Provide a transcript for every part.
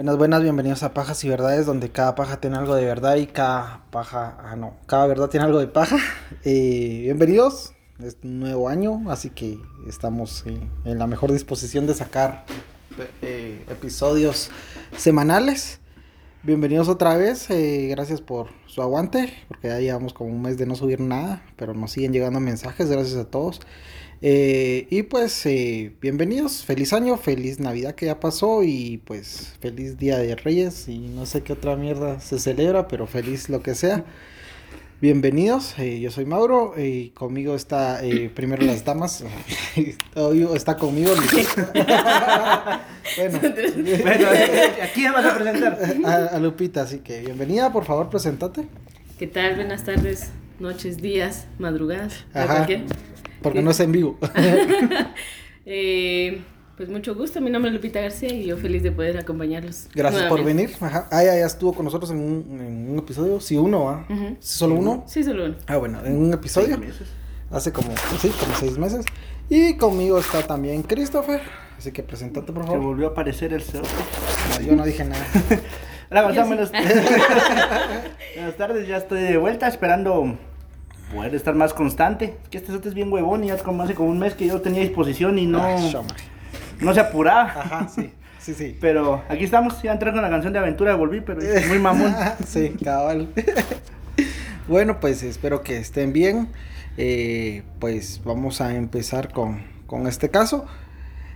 Buenas, buenas, bienvenidos a Pajas y Verdades, donde cada paja tiene algo de verdad y cada paja, ah no, cada verdad tiene algo de paja. Eh, bienvenidos, es un nuevo año, así que estamos en la mejor disposición de sacar eh, episodios semanales. Bienvenidos otra vez, eh, gracias por su aguante, porque ya llevamos como un mes de no subir nada, pero nos siguen llegando mensajes, gracias a todos. Eh, y pues eh, bienvenidos, feliz año, feliz Navidad que ya pasó y pues feliz Día de Reyes y no sé qué otra mierda se celebra, pero feliz lo que sea. Bienvenidos, eh, yo soy Mauro y conmigo está eh, primero las damas. Hoy está conmigo Lupita. bueno, Bueno, ¿a quién vas a presentar? a, a Lupita, así que bienvenida, por favor, presentate. ¿Qué tal? Buenas tardes, noches, días, madrugadas, Ajá. Porque no es en vivo. Eh, pues mucho gusto, mi nombre es Lupita García y yo feliz de poder acompañarlos. Gracias por nuevamente. venir. Ajá. Ah, ya, ya estuvo con nosotros en un, en un episodio. Sí, uno, ¿ah? Ujú. ¿Solo uno? Sí, solo uno. Ah, bueno, en un episodio. Seis meses. Hace como, sí, como seis meses. Y conmigo está también Christopher. Así que presentate, por Se favor. volvió a aparecer el cerdo. No, yo no dije nada. Hola, buenas- buenas tardes, ya estoy de vuelta esperando poder estar más constante. Es que este sote es bien huevón y ya como hace como un mes que yo tenía disposición y no, Ah, no se apuraba. Ajá, sí. Sí, sí. Pero aquí estamos, ya entré con la canción de aventura, volví, pero es muy mamón. sí, cabal. bueno, pues espero que estén bien. Eh, pues vamos a empezar con, con este caso.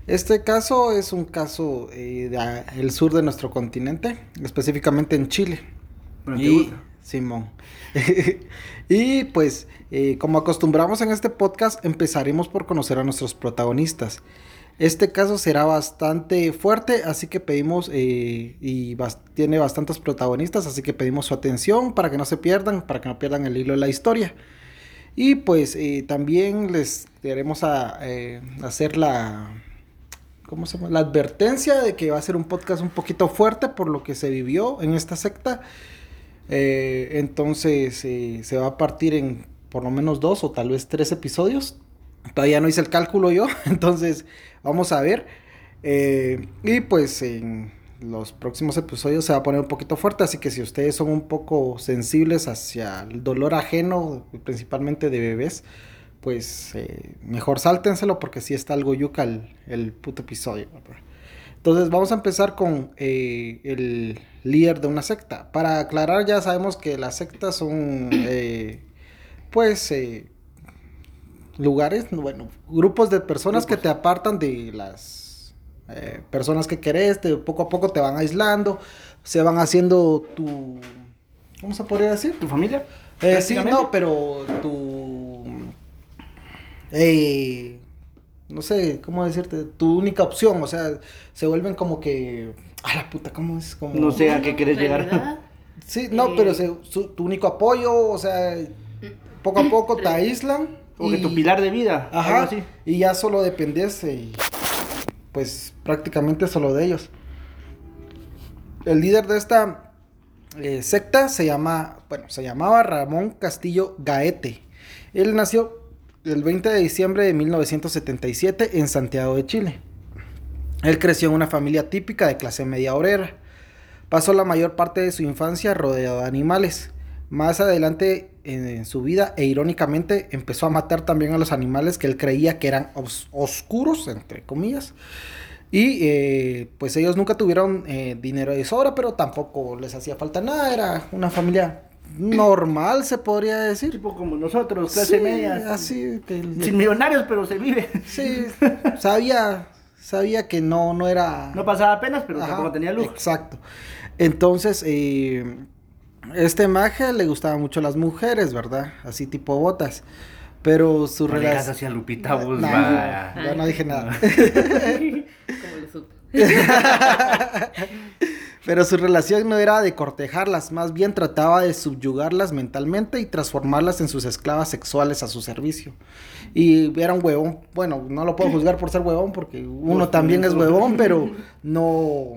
Este caso es un caso eh, del sur de nuestro continente, específicamente en Chile. Bueno, ¿te y gusta? Simón. y pues, eh, como acostumbramos en este podcast, empezaremos por conocer a nuestros protagonistas. Este caso será bastante fuerte, así que pedimos, eh, y tiene bastantes protagonistas, así que pedimos su atención para que no se pierdan, para que no pierdan el hilo de la historia. Y pues eh, también les queremos a, hacer la, ¿cómo se llama? La advertencia de que va a ser un podcast un poquito fuerte por lo que se vivió en esta secta. Eh, entonces eh, se va a partir en por lo menos dos o tal vez tres episodios. Todavía no hice el cálculo yo, entonces vamos a ver. Eh, y pues en los próximos episodios se va a poner un poquito fuerte, así que si ustedes son un poco sensibles hacia el dolor ajeno, principalmente de bebés, pues eh, mejor sáltenselo porque si está algo yuca el, el puto episodio. Entonces vamos a empezar con eh, el líder de una secta. Para aclarar, ya sabemos que las sectas son, eh, pues, eh, lugares, bueno, grupos de personas que te apartan de las eh, personas que querés, te- poco a poco te van aislando, se van haciendo tu, ¿cómo se podría decir? ¿Tu familia? Sí, no, pero tu. eh, no sé, ¿cómo decirte? Tu única opción, o sea, se vuelven como que. A la puta, ¿cómo es? Como... No sé a qué querés llegar. Sí, no, Eh. pero se- su- tu único apoyo, o sea, poco a poco te aíslan. Como que y- tu pilar de vida, algo Ajá, así. y ya solo dependes, eh, pues prácticamente solo de ellos. El líder de esta eh, secta se llama, bueno, se llamaba Ramón Castillo Gaete. Él nació el 20 de diciembre de 1977 en Santiago de Chile. Él creció en una familia típica de clase media obrera. Pasó la mayor parte de su infancia rodeado de animales. Más adelante en, su vida, e irónicamente, empezó a matar también a los animales que él creía que eran os- oscuros, entre comillas. Y eh, pues ellos nunca tuvieron eh, dinero de sobra, pero tampoco les hacía falta nada. Era una familia normal, se podría decir. Tipo como nosotros, clase Sí, media. Así que Sin millonarios, pero se vive. sí, sabía, sabía que no, no era. No pasaba apenas, pero Ajá, tampoco tenía luz. Exacto. Entonces, eh, este maje le gustaban mucho las mujeres, ¿verdad? Así tipo botas. Pero su No relación. así a Lupita, vaya. yo no dije nada. Como lo supe. Pero su relación no era de cortejarlas, más bien trataba de subyugarlas mentalmente y transformarlas en sus esclavas sexuales a su servicio. Y era un huevón, bueno, no lo puedo juzgar por ser huevón porque uno también es huevón, pero no,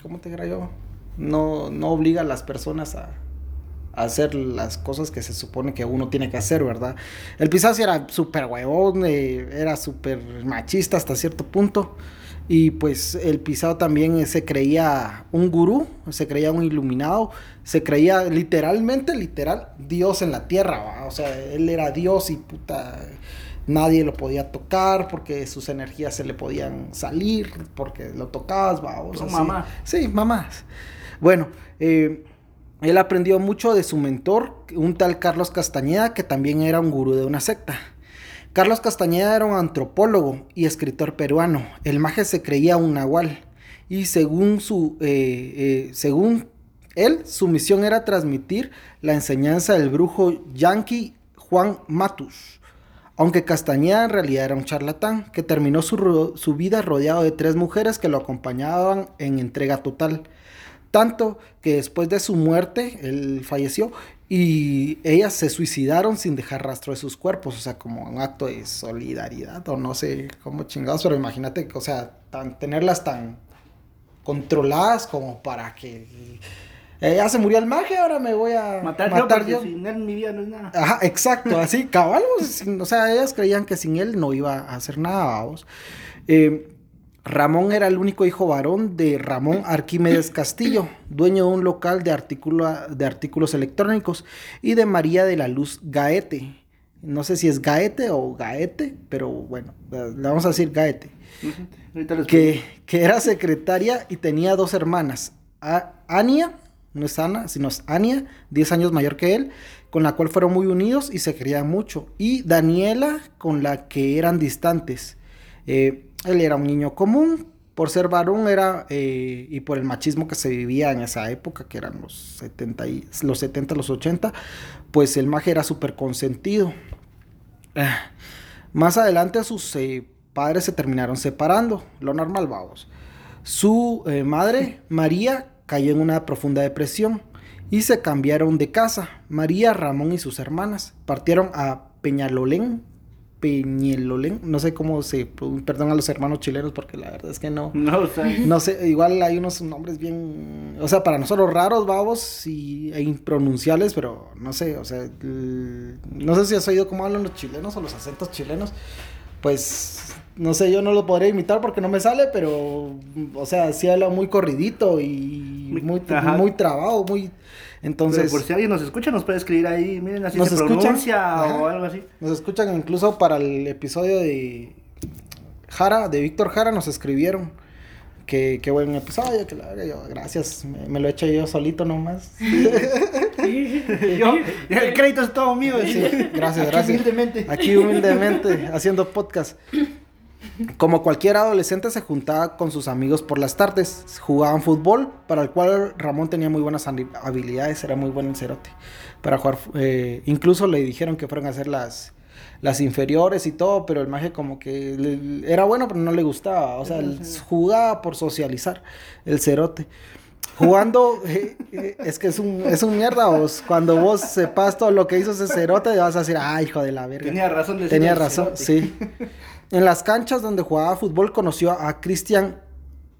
¿cómo te dirá yo? No, no obliga a las personas a, hacer las cosas que se supone que uno tiene que hacer, ¿verdad? El Pisazi era súper huevón, eh, era súper machista hasta cierto punto. Y pues el pisado también eh, se creía un gurú, se creía un iluminado, se creía literalmente, literal, Dios en la tierra, ¿va? o sea, él era Dios y puta, nadie lo podía tocar porque sus energías se le podían salir, porque lo tocabas, va, o sea, Como mamá. Sí, mamás. Bueno, eh, él aprendió mucho de su mentor, un tal Carlos Castañeda, que también era un gurú de una secta. Carlos Castañeda era un antropólogo y escritor peruano. El maje se creía un nahual. Y según, su, eh, eh, según él, su misión era transmitir la enseñanza del brujo yanqui Juan Matus. Aunque Castañeda en realidad era un charlatán que terminó su, su vida rodeado de tres mujeres que lo acompañaban en entrega total. Tanto que después de su muerte, él falleció y ellas se suicidaron sin dejar rastro de sus cuerpos, o sea, como un acto de solidaridad o no sé cómo chingados, pero imagínate, o sea, tan, tenerlas tan controladas como para que eh, ya se murió el maje, ahora me voy a Matar, matar, yo, porque yo. sin él mi vida no es nada. Ajá, exacto, así, cabal, o sea, ellas creían que sin él no iba a hacer nada, vamos. Eh, Ramón era el único hijo varón de Ramón Arquímedes Castillo, dueño de un local de, de artículos electrónicos, y de María de la Luz Gaete. No sé si es Gaete o Gaete, pero bueno, le vamos a decir Gaete que, que era secretaria y tenía dos hermanas. A- Ania, no es Ana, sino es Ania, 10 años mayor que él, con la cual fueron muy unidos y se querían mucho. Y Daniela, con la que eran distantes. Eh, él era un niño común, por ser varón era, eh, y por el machismo que se vivía en esa época, que eran los 70, y, los 70, los 80, pues el maje era súper consentido. Ah, Más adelante sus eh, padres se terminaron separando, lo normal, vamos. Su eh, madre, María, cayó en una profunda depresión y se cambiaron de casa. María, Ramón y sus hermanas partieron a Peñalolén, No sé cómo se, perdón a los hermanos chilenos porque la verdad es que no, No, o sea, no sé, igual hay unos nombres bien, o sea, para nosotros raros, babos y, e impronunciables, pero no sé, o sea, no sé si has oído cómo hablan los chilenos o los acentos chilenos, pues, no sé, yo no lo podría imitar porque no me sale, pero, o sea, sí habla muy corridito y Muy- muy, ajá. muy trabado, muy, entonces, pero por si alguien nos escucha, nos puede escribir ahí, miren, así ¿Nos se escuchan? pronuncia Ajá. o algo así. nos escuchan incluso para el episodio de Jara, de Víctor Jara, nos escribieron. Que, qué buen episodio, que la yo, gracias, me, me lo he hecho yo solito nomás. Yo, el crédito es todo mío. Sí, gracias, Aquí gracias. humildemente. Aquí humildemente, haciendo podcast. Como cualquier adolescente se juntaba con sus amigos por las tardes, jugaban fútbol, para el cual Ramón tenía muy buenas habilidades, era muy buen en cerote. Para jugar, eh, incluso le dijeron que fueron a hacer las, las inferiores y todo, pero el maje como que le- era bueno, pero no le gustaba, o sea, él jugaba por socializar el cerote. Jugando, eh, eh, es que es un, es un mierda, vos. Cuando vos sepas todo lo que hizo ese cerote, vas a decir, ay, hijo de la verga. Tenía razón de Tenía razón, cerote. sí. En las canchas donde jugaba fútbol conoció a Cristian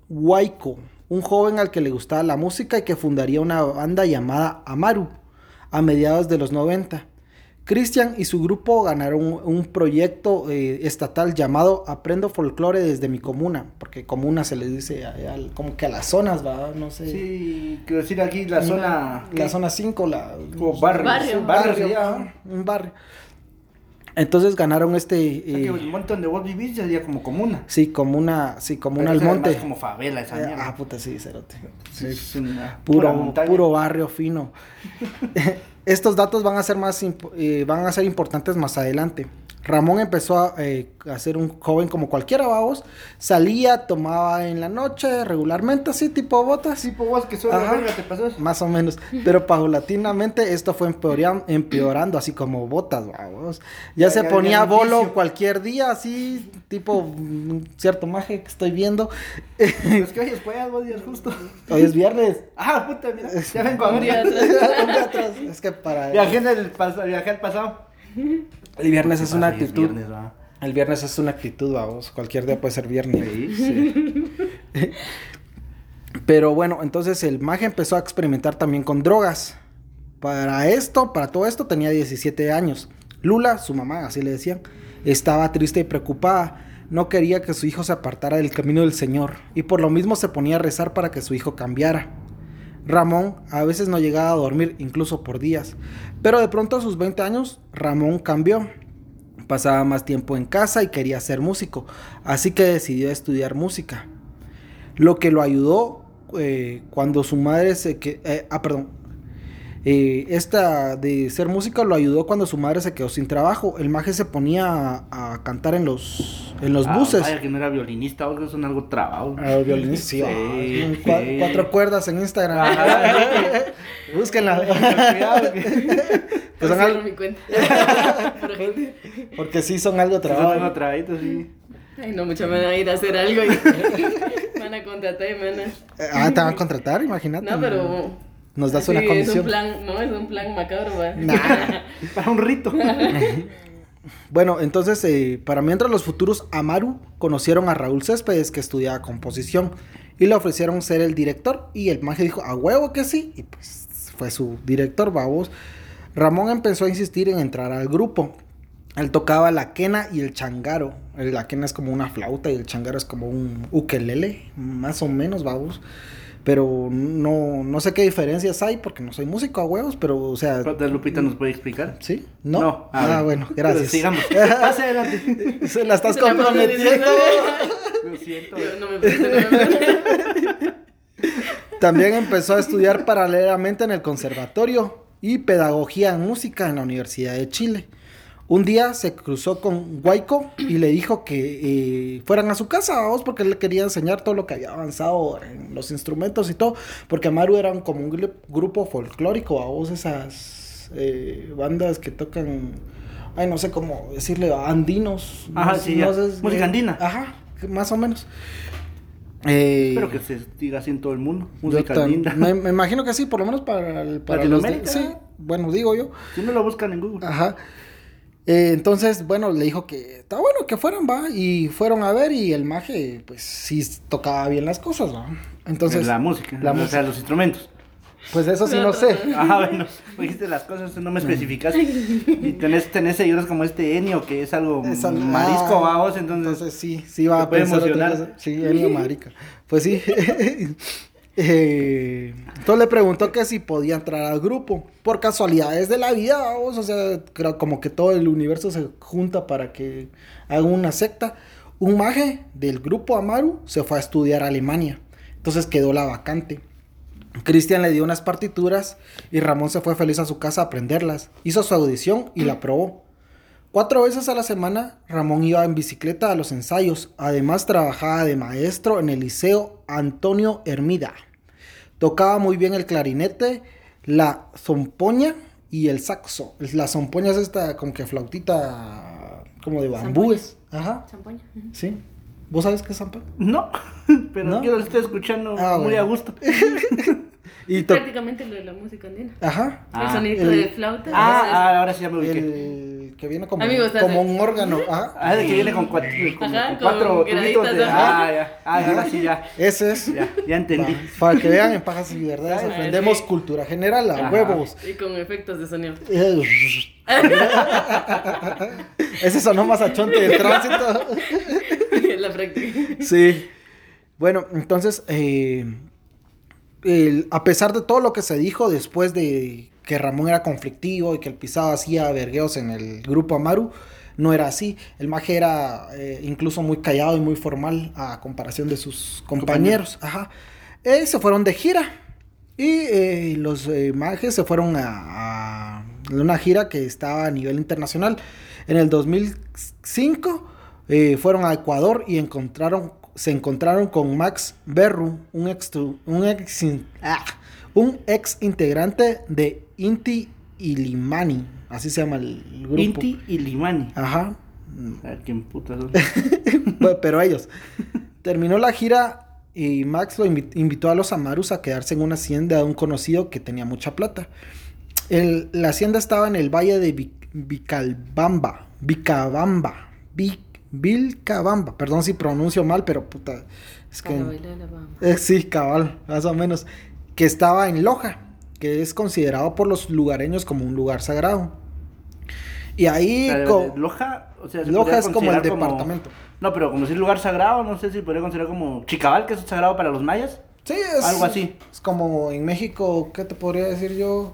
Huayco, un joven al que le gustaba la música y que fundaría una banda llamada Amaru a mediados de los 90. Cristian y su grupo ganaron un, proyecto eh, estatal llamado Aprendo Folclore desde mi comuna, porque comuna se le dice a- a- como que a las zonas, ¿va? No sé. Sí, quiero decir aquí la zona. La zona 5, la... Como barrio. Barrio. barrio, ¿no? un barrio. Entonces ganaron este... O sea, que eh, el monte donde vos vivís sería como comuna. Sí, como una, sí, como un Pero esa almonte. además como favela esa Eh, mierda. ah, puta, sí, cerote. Es una Puro, puro barrio fino. Estos datos van a ser más eh, van a ser importantes más adelante. Ramón empezó a, eh, a ser un joven como cualquiera, vamos. Salía, tomaba en la noche regularmente, así, tipo botas. Sí, pues vos que solo te pasó eso. Más o menos. Pero paulatinamente esto fue empeoran- empeorando, así como botas, vamos. Ya, Ya, se ya, ponía bolo vicio. cualquier día, así, tipo un cierto maje que estoy viendo. Es que hoy es jueves, vos días justo. Hoy es viernes. Ah, puta, mira. Ya vengo a Un día ver. atrás. Un día atrás. es que para Viajé en el pasado, viajé al pasado. el viernes es una actitud. viernes. El viernes es una actitud, vamos. Cualquier día puede ser viernes. Sí, sí. Pero bueno, entonces el maje empezó a experimentar también con drogas. Para esto, para todo esto, tenía 17 años. Lula, su mamá, así le decían, estaba triste y preocupada. no quería que su hijo se apartara del camino del Señor y por lo mismo se ponía a rezar para que su hijo cambiara. Ramón a veces no llegaba a dormir, incluso por días, pero de pronto a sus 20 años Ramón cambió. Pasaba más tiempo en casa y quería ser músico, así que decidió estudiar música. Lo que lo ayudó eh, cuando su madre se... Que, eh, ah, perdón, eh, esta de ser músico lo ayudó cuando su madre se quedó sin trabajo. El maje se ponía a, a cantar en los, en los Ah, buses. Vaya que no era violinista, o que son algo trabado. Ah, violinista, sí, Sí, ah, cua- sí. cuatro cuerdas en Instagram. Ajá, Búsquenla. Que son algo- mi cuenta. Porque sí son algo Son algo sí. Ay, no, mucho me van a ir a hacer algo y me van a contratar y me van a... Ah, te van a contratar, imagínate. No, pero... Nos das una Es comisión. un plan, no, es un plan macabro. Nah. Para un rito. Bueno, entonces, eh, para mientras los futuros Amaru conocieron a Raúl Céspedes, que estudiaba composición, y le ofrecieron ser el director, y el maje dijo, a huevo que sí, y pues fue su director, babos. Ramón empezó a insistir en entrar al grupo. Él tocaba la quena y el changaro. El- La quena es como una flauta y el changaro es como un ukelele, más o menos, babos. Pero no, no sé qué diferencias hay porque no soy músico a huevos, pero, o sea... ¿Cuántas Lupita nos puede explicar? ¿Sí? ¿No? No. Ah, bueno, gracias. Sigamos. Pase adelante. Se la estás comprometiendo. Lo siento. No me. También empezó a estudiar paralelamente en el conservatorio y pedagogía en música en la Universidad de Chile. Un día se cruzó con Guayco y le dijo que eh, fueran a su casa, vamos, porque él le quería enseñar todo lo que había avanzado en los instrumentos y todo, porque Amaru era como un gru- grupo folclórico, vos esas eh, bandas que tocan, ay, no sé cómo decirle, andinos. Ajá, no- sí, no ya. sé, Música eh, andina. Ajá, más o menos. Eh, Espero que se diga así en todo el mundo. Música tan- linda. Me, me imagino que sí, por lo menos para, el- para los de- Latinoamérica. Sí, bueno, digo yo. Si no lo buscan en Google. Ajá. Eh, entonces, bueno, le dijo que está bueno que fueran, va. Y fueron a ver y el maje, pues sí tocaba bien las cosas, va. Entonces, la música. la o música. sea, los instrumentos. pues eso sí no sé. Ah, bueno. Dijiste las cosas, no me especificaste. Y tenés, tenés seguidores como este Enio, que es algo Es al- marisco, ah, vamos, entonces. Entonces sí, sí va a pensar otra emocionar. cosa. Sí, Enio marica. Pues sí. Eh, entonces le preguntó que si podía entrar al grupo. Por casualidades de la vida, vamos. O sea, creo como que todo el universo se junta para que haga una secta. Un maje del grupo Amaru se fue a estudiar a Alemania. Entonces quedó la vacante. Cristian le dio unas partituras y Ramón se fue feliz a su casa a aprenderlas. Hizo su audición y la probó. Cuatro veces a la semana, Ramón iba en bicicleta a los ensayos. Además, trabajaba de maestro en el Liceo Antonio Hermida. Tocaba muy bien el clarinete, la zompoña y el saxo. La zompoña es esta como que flautita como de bambúes. Ajá, Champoña. Ujú. sí. ¿Vos sabes qué es zampoña? No, pero ¿No? yo lo estoy escuchando Ah, muy bueno. a gusto. Y to- Prácticamente lo de la música andina. Ajá. Ah, el sonido el- de flauta. Ah, es- ah, ahora sí ya me ubiqué. El que viene como, un órgano. Ajá. Ah, de que viene con cuatro, como Ajá, con con cuatro tubitos de... ajá. Ah, ya. Ah, ahora sí ya. Ese es. Ya, ya entendí. Para que vean en Pajas y Verdades, Ah, aprendemos sí. cultura general a Ajá. huevos. Y con efectos de sonido. Ese sonó más achonte de tránsito. la práctica. Sí. Bueno, entonces, eh, el- a pesar de todo lo que se dijo después de que Ramón era conflictivo y que el pisado hacía vergueos en el grupo Amaru, no era así. El maje era eh, incluso muy callado y muy formal a comparación de sus compañeros. Ajá. Eh, se fueron de gira. Y eh, los majes se fueron a, a una gira que estaba a nivel internacional. En el 2005 eh, fueron a Ecuador y encontraron, se encontraron con Max Berru, un ex, un ex, ah, un ex integrante de Inti Ilimani. Así se llama el grupo. Inti y Limani. Ajá. A ver quién. Bueno, pero ellos. Terminó la gira y Max lo invi- invitó a los Amarus a quedarse en una hacienda de un conocido que tenía mucha plata. El- la hacienda estaba en el valle de Vic- Vicalbamba. Vicabamba. Vic- Vilcabamba. Perdón si pronuncio mal, pero puta. Es que. Eh, sí, cabal, más o menos. Que estaba en Loja, que es considerado por los lugareños como un lugar sagrado. Y ahí... Loja, o sea, se Loja es como el departamento. No, pero como si es lugar sagrado, no sé si podría considerar como Chicabal, que es sagrado para los mayas. Sí, es... Algo así. Es como en México, ¿qué te podría decir yo?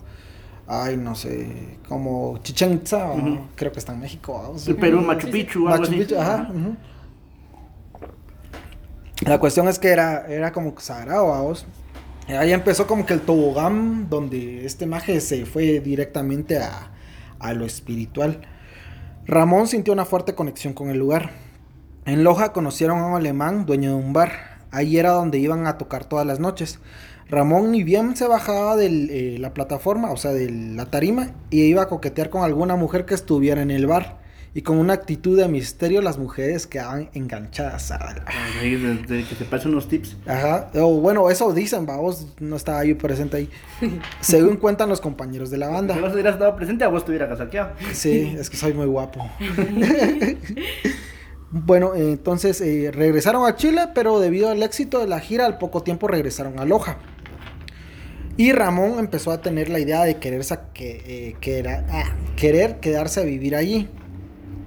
Ay, no sé, como Chichen Itza, Ujú. creo que está en México. El Perú, Sí, Machu sí. Picchu, algo Machu así. Picchu, ajá. ujú. La cuestión es que era, era como sagrado, vamos. Ahí empezó como que el tobogán, donde este maje se fue directamente a, a lo espiritual. Ramón sintió una fuerte conexión con el lugar. En Loja conocieron a un alemán, dueño de un bar. Ahí era donde iban a tocar todas las noches. Ramón ni bien se bajaba de la plataforma, o sea, de la tarima, y iba a coquetear con alguna mujer que estuviera en el bar. Y con una actitud de misterio las mujeres quedaban enganchadas a la- Ahí, de- de que te pasen unos tips. Ajá, o bueno, eso dicen, vamos, no estaba yo presente ahí. Según cuentan los compañeros de la Si banda. vos hubieras estado presente, a vos te hubiera casaqueado. Sí, es que soy muy guapo. bueno, eh, entonces eh, regresaron a Chile, pero debido al éxito de la gira, al poco tiempo regresaron a Loja. Y Ramón empezó a tener la idea de querer, eh, que era- ah, querer quedarse a vivir allí.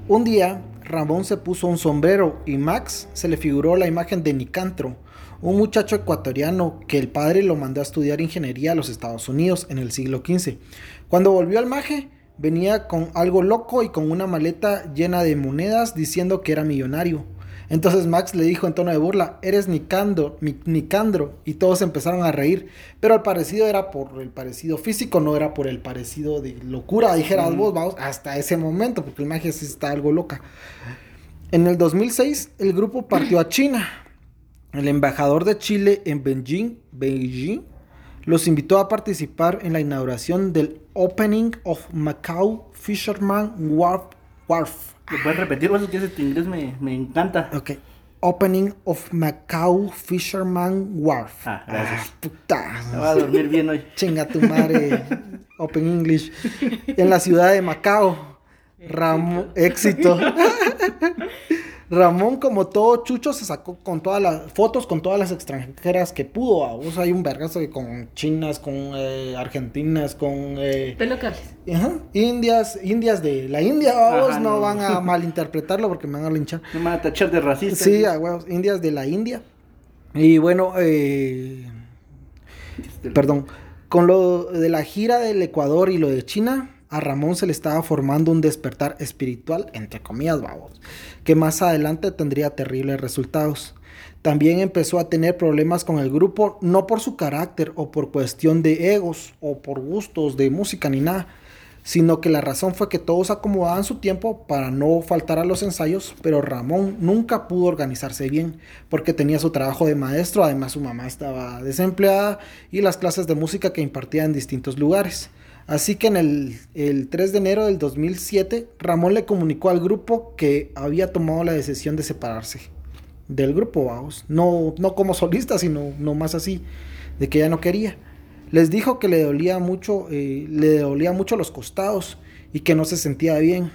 Un día, Ramón se puso un sombrero y Max se le figuró la imagen de Nicantro, un muchacho ecuatoriano que el padre lo mandó a estudiar ingeniería a los Estados Unidos en el siglo XV. Cuando volvió al maje, venía con algo loco y con una maleta llena de monedas diciendo que era millonario. Entonces Max le dijo en tono de burla, eres Nicandro, Nicandro, y todos empezaron a reír, pero el parecido era por el parecido físico, no era por el parecido de locura, dijeras Ujú. vos, vamos, hasta ese momento, porque el magia sí está algo loca. En el 2006, el grupo partió a China. El embajador de Chile en Beijing, Beijing los invitó a participar en la inauguración del Opening of Macau Fisherman Wharf. Wharf. ¿Lo puedes repetir? Vos es que ese inglés me, me encanta. Ok. Opening of Macau Fisherman Wharf. Ah, gracias. Ah, puta. Me voy a dormir bien hoy. Chinga tu madre. Open English. En la ciudad de Macao. Ramón. Éxito. Ramón, como todo chucho, se sacó con todas las fotos con todas las extranjeras que pudo. a vos hay un vergazo de con chinas, con eh, argentinas, con eh, Pero locales. ajá, indias, indias de la India. vamos, Ajá, no, no. van a malinterpretarlo porque me van a linchar. Me van a tachar de racista. Sí, a huevos, indias de la India. Y bueno, eh, Este, Perdón. Con lo de la gira del Ecuador y lo de China, a Ramón se le estaba formando un despertar espiritual, entre comillas, que más adelante tendría terribles resultados. También empezó a tener problemas con el grupo, no por su carácter o por cuestión de egos o por gustos de música ni nada, sino que la razón fue que todos acomodaban su tiempo para no faltar a los ensayos, pero Ramón nunca pudo organizarse bien porque tenía su trabajo de maestro, además su mamá estaba desempleada y las clases de música que impartía en distintos lugares. Así que en el, el 3 de enero del 2007, Ramón le comunicó al grupo que había tomado la decisión de separarse del grupo, vamos. No, no como solista, sino no más así, de que ya no quería. Les dijo que le dolía mucho, eh, le dolía mucho los costados y que no se sentía bien.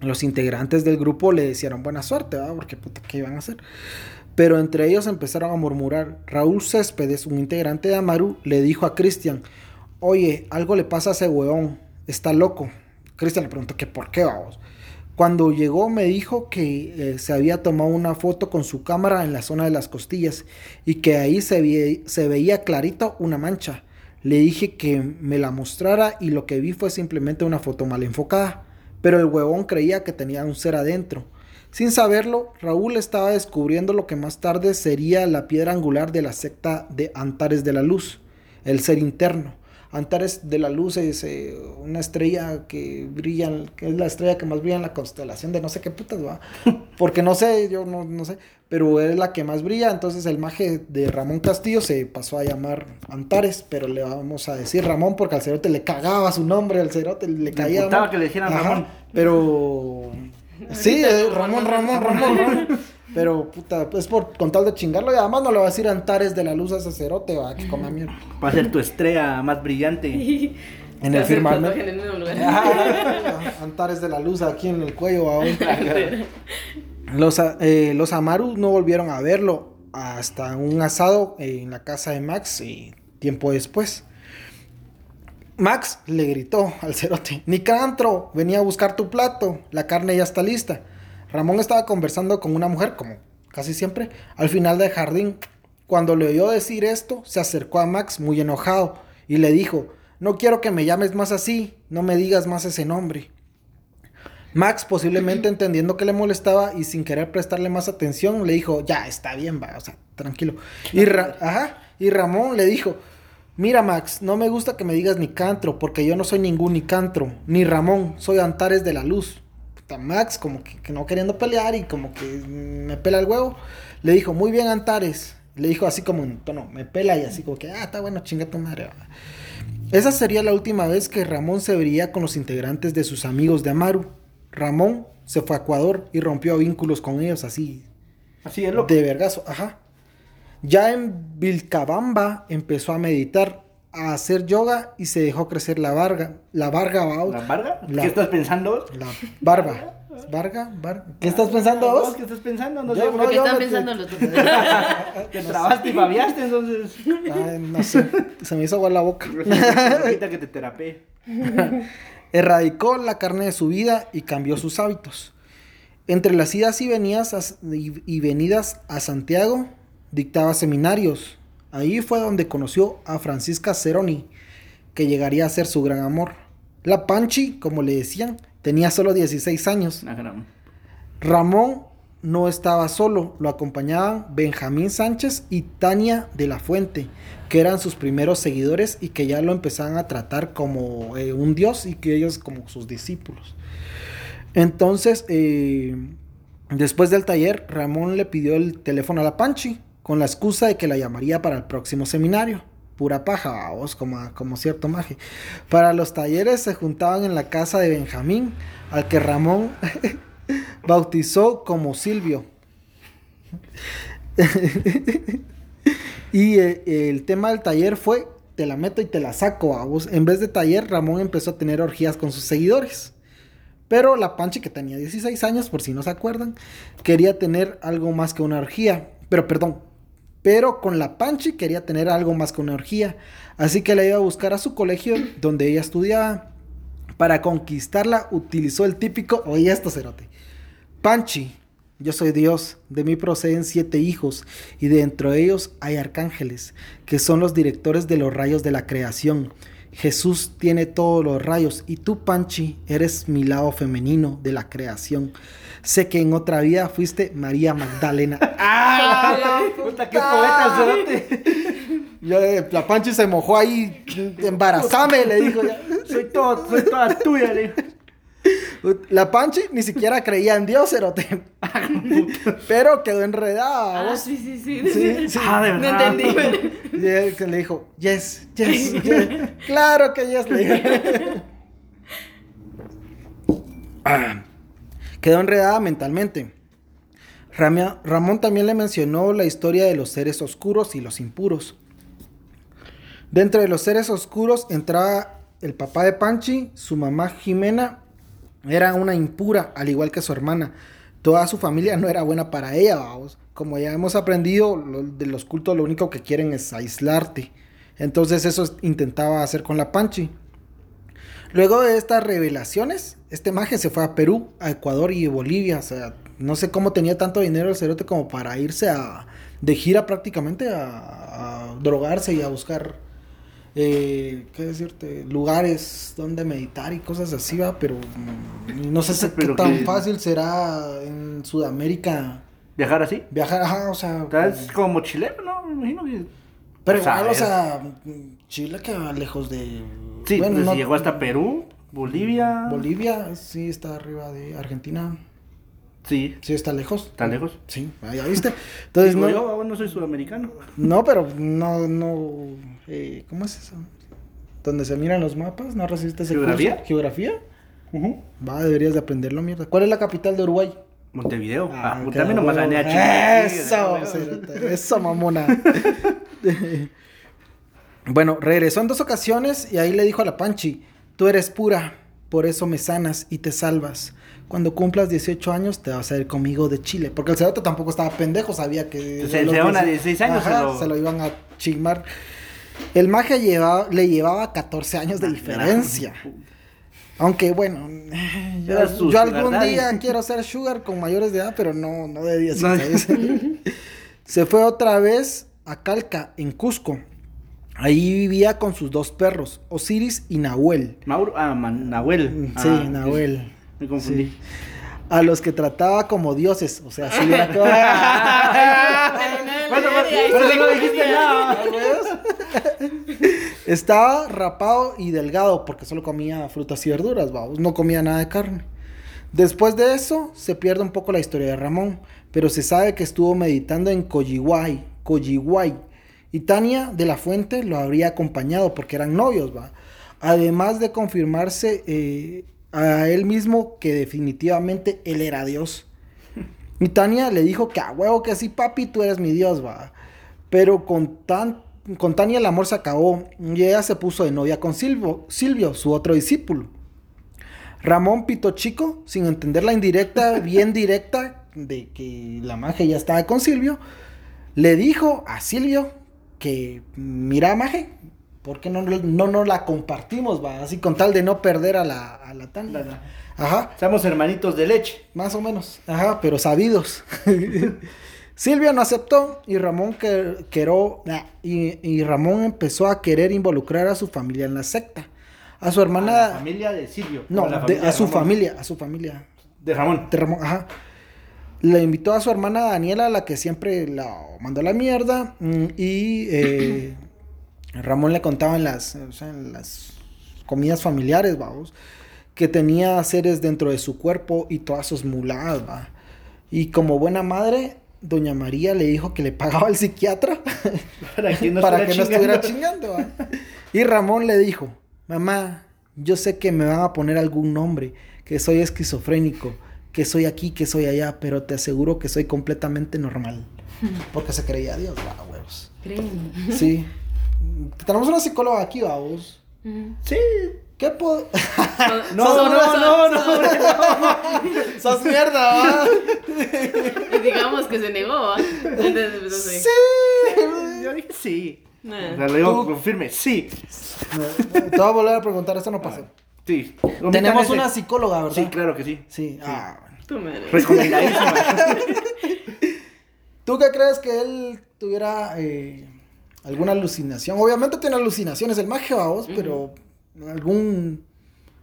Los integrantes del grupo le desearon buena suerte, ¿verdad? Porque puta, ¿qué iban a hacer? Pero entre ellos empezaron a murmurar. Raúl Céspedes, un integrante de Amaru, le dijo a Cristian, oye, algo le pasa a ese huevón, está loco. Cristian le preguntó que por qué vamos. Cuando llegó me dijo que eh, se había tomado una foto con su cámara en la zona de las costillas y que ahí se, se veía clarito una mancha. Le dije que me la mostrara y lo que vi fue simplemente una foto mal enfocada. Pero el huevón creía que tenía un ser adentro. Sin saberlo, Raúl estaba descubriendo lo que más tarde sería la piedra angular de la secta de Antares de la Luz, el ser interno. Antares de la Luz es eh, una estrella que brilla, en- que es la estrella que más brilla en la constelación de no sé qué putas va. Porque no sé, yo no, no sé, pero es la que más brilla. Entonces el maje de Ramón Castillo se pasó a llamar Antares, pero le vamos a decir Ramón porque al cerote le cagaba su nombre, al cerote le caía. ¿no? que le dijeran Ajá, Ramón. Pero. Sí, eh, Ramón, Ramón, Ramón, Ramón. Pero, puta, es por con tal de chingarlo. Y además no le va a decir Antares de la luz a ese cerote, va, que coma mierda. Va a ser tu estrella más brillante. En el firmamento. Ah, Antares de la luz aquí en el cuello, va, Los, a- eh, los Amaru no volvieron a verlo hasta un asado en la casa de Max y tiempo después. Max le gritó al cerote, Nicantro, venía a buscar tu plato, la carne ya está lista. Ramón estaba conversando con una mujer, como casi siempre, al final del jardín. Cuando le oyó decir esto, se acercó a Max muy enojado y le dijo, no quiero que me llames más así, no me digas más ese nombre. Max, posiblemente entendiendo que le molestaba y sin querer prestarle más atención, le dijo, ya, está bien, va, o sea, tranquilo. Y, Ra- Ajá, y Ramón le dijo, mira Max, no me gusta que me digas Nicantro, porque yo no soy ningún Nicantro, ni Ramón, soy Antares de la Luz. Max, como que, que no queriendo pelear y como que me pela el huevo, le dijo, muy bien Antares. Le dijo así como en tono, me pela y así como que, ah, está bueno, chinga tu madre. va". Esa sería la última vez que Ramón se vería con los integrantes de sus amigos de Amaru. Ramón se fue a Ecuador y rompió vínculos con ellos así Así es lo de vergazo, ajá. Ya en Vilcabamba empezó a meditar, a hacer yoga y se dejó crecer la barga, la barga, vamos. ¿La? La- ¿Qué estás pensando? La barba. ¿Varga? Bar- ¿Qué estás pensando ¿Vos vos? ¿Qué estás pensando? No Yo- sé. no, yo están me- pensando los. Te trabaste y babiaste, entonces. Ay, no sé, se me hizo agua la boca. Ahorita que te terapé. Erradicó la carne de su vida y cambió sus hábitos. Entre las idas y venidas a, y, y venidas a Santiago, dictaba seminarios. Ahí fue donde conoció a Francisca Ceroni, que llegaría a ser su gran amor. La Panchi, como le decían, tenía solo 16 años. Ramón no estaba solo, lo acompañaban Benjamín Sánchez y Tania de la Fuente, que eran sus primeros seguidores y que ya lo empezaban a tratar como eh, un dios y que ellos como sus discípulos. Entonces, eh, después del taller, Ramón le pidió el teléfono a la Panchi con la excusa de que la llamaría para el próximo seminario. Pura paja, vamos, como, como cierto maje. Para los talleres se juntaban en la casa de Benjamín, al que Ramón bautizó como Silvio. y eh, el tema del taller fue te la meto y te la saco a vos. En vez de taller, Ramón empezó a tener orgías con sus seguidores. Pero la Panchi, que tenía 16 años, por si no se acuerdan, quería tener algo más que una orgía. Pero, perdón, pero con la Panchi quería tener algo más que una orgía. Así que la iba a buscar a su colegio donde ella estudiaba. Para conquistarla utilizó el típico, oye esto cerote. Panchi, yo soy Dios, de mí proceden siete hijos, y dentro de ellos hay arcángeles, que son los directores de los rayos de la creación. Jesús tiene todos los rayos, y tú, Panchi, eres mi lado femenino de la creación. Sé que en otra vida fuiste María Magdalena. ¡Ah! ¡Puta, qué poeta, cerote! Yo, eh, la Panchi se mojó ahí, embarazame, le dijo. ya. Soy, todo, soy toda tuya, le dijo. La Panchi ni siquiera creía en Dios, cerote. Pero quedó enredada. Ah, sí, sí, sí. Sí, sí. Ah, de No verdad. entendí. Y él que le dijo, yes, yes, yes. claro que yes, le dijo. Ah, Quedó enredada mentalmente. Ramia- Ramón también le mencionó la historia de los seres oscuros y los impuros. Dentro de los seres oscuros entraba el papá de Panchi, su mamá Jimena era una impura, al igual que su hermana. Toda su familia no era buena para ella, vamos. Como ya hemos aprendido, lo- de los cultos lo único que quieren es aislarte. Entonces eso es- intentaba hacer con la Panchi. Luego de estas revelaciones, este maje se fue a Perú, a Ecuador y Bolivia. O sea, no sé cómo tenía tanto dinero el cerote como para irse a, de gira prácticamente a drogarse y a buscar, eh, ¿qué decirte? Lugares donde meditar y cosas así, va. Pero mm, no sé si- qué tan que- fácil será en Sudamérica ¿Viajar así? viajar, ajá, o sea. ¿Estás como mochilero, no? Me imagino que... Pero igual, o sea, Chile queda lejos de. Sí, bueno, pues, no- llegó hasta Perú, Bolivia. Bolivia sí está arriba de Argentina. Sí, Sí está lejos. ¿Tan lejos? Sí, ya viste. Entonces, Digo no, yo, aún no soy sudamericano. no, pero no, no, eh, ¿cómo es eso? Donde se miran los mapas, ¿no recibiste ese ¿Geografía? curso? ¿Geografía? Va, deberías de aprenderlo, mierda. ¿Cuál es la capital de Uruguay? Montevideo. Ah, Ah, también nomás huevo. gané a Chile. Eso, eso, mamona. bueno, regresó en dos ocasiones y ahí le dijo a la Panchi, tú eres pura, por eso me sanas y te salvas. Cuando cumplas 18 años te vas a ir conmigo de Chile. Porque el cerote tampoco estaba pendejo, sabía que... Se- los se van a 16 16 años, Ajá, se lo- se lo iban a chismar. El maje llevaba, le llevaba 14 años de diferencia. Aunque bueno, yo, algún día quiero ser sugar con mayores de edad, pero no, no de 16. No. Se fue otra vez a Calca, en Cusco. Ahí vivía con sus dos perros, Osiris y Nahuel. Mauro, ah, Man- Nahuel. Sí, Ah, Nahuel. Me confundí. Sí. A los que trataba como dioses. O sea, sí, era como- Bueno, pero- pero no dijiste nada. Estaba rapado y delgado porque solo comía frutas y verduras, vamos, no comía nada de carne. Después de eso, se pierde un poco la historia de Ramón, pero se sabe que estuvo meditando en Coyihuay, Coyihuay, y Tania de la Fuente lo habría acompañado porque eran novios, va. Además de confirmarse eh, a él mismo que definitivamente él era Dios. Y Tania le dijo que a huevo que sí, papi, tú eres mi Dios, va. Pero con, tan, con Tania el amor se acabó y ella se puso de novia con Silvio, Silvio, su otro discípulo. Ramón Pito Chico, sin entender la indirecta, bien directa, de que la magia ya estaba con Silvio, le dijo a Silvio que, mira, maje, ¿por qué no, no nos la compartimos, va? Así con tal de no perder a la, a la Tania. Ajá. Somos hermanitos de leche. Más o menos. Ajá, pero sabidos. Silvia no aceptó y Ramón que, queró- y, y Ramón empezó a querer involucrar a su familia en la secta. A su A hermana. la familia de Silvio. no, de- a de su Ramón. familia, a su familia. De Ramón. de Ramón, ajá. Le invitó a su hermana Daniela, a la que siempre la mandó a la mierda. mm, Y eh, Ramón le contaba en las, o sea, en las comidas familiares, vamos, que tenía seres dentro de su cuerpo y todas sus muladas, va. Y como buena madre, doña María le dijo que le pagaba al psiquiatra Para que no para que estuviera no estuviera chingando. ¿va? Y Ramón le dijo, mamá, yo sé que me van a poner algún nombre, que soy esquizofrénico, que soy aquí, que soy allá, pero te aseguro que soy completamente normal. Porque se creía Dios, va, huevos. Créeme. Sí. Tenemos una psicóloga aquí, vamos. Sí. ¿Qué puedo...? No, no, no, no, ¡Sos mierda, va! Y digamos que se negó, ¿ah? Entonces ¡Sí! Yo dije sí. Le digo Tú- con firme, sí. Te voy a volver a preguntar, esto no pasó. Sí. Tenemos ese. una psicóloga, ¿verdad? Sí, claro que sí. Sí, ah, bueno. Tu madre. Recomendadísima. ¿Tú qué crees que él tuviera eh, alguna alucinación? Obviamente tiene alucinaciones el mago, vamos, pero algún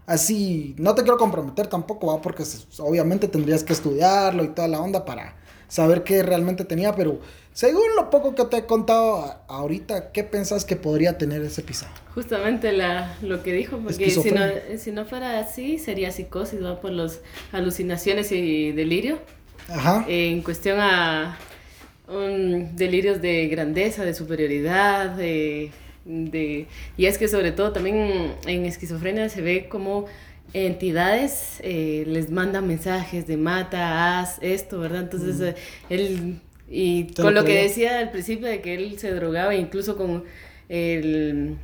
así, no te quiero comprometer tampoco, va, porque obviamente tendrías que estudiarlo y toda la onda para saber qué realmente tenía, pero según lo poco que te he contado ahorita, ¿qué pensás que podría tener ese pisado? Justamente la, lo que dijo, porque si no, si no fuera así, sería psicosis, ¿no? Por las alucinaciones y delirio. Ajá. En cuestión a um, delirios de grandeza, de superioridad, de, de- y es que sobre todo también en esquizofrenia se ve como entidades eh, les mandan mensajes de mata, haz esto, ¿verdad? Entonces eh, él, y con lo que decía al principio de que él se drogaba incluso con el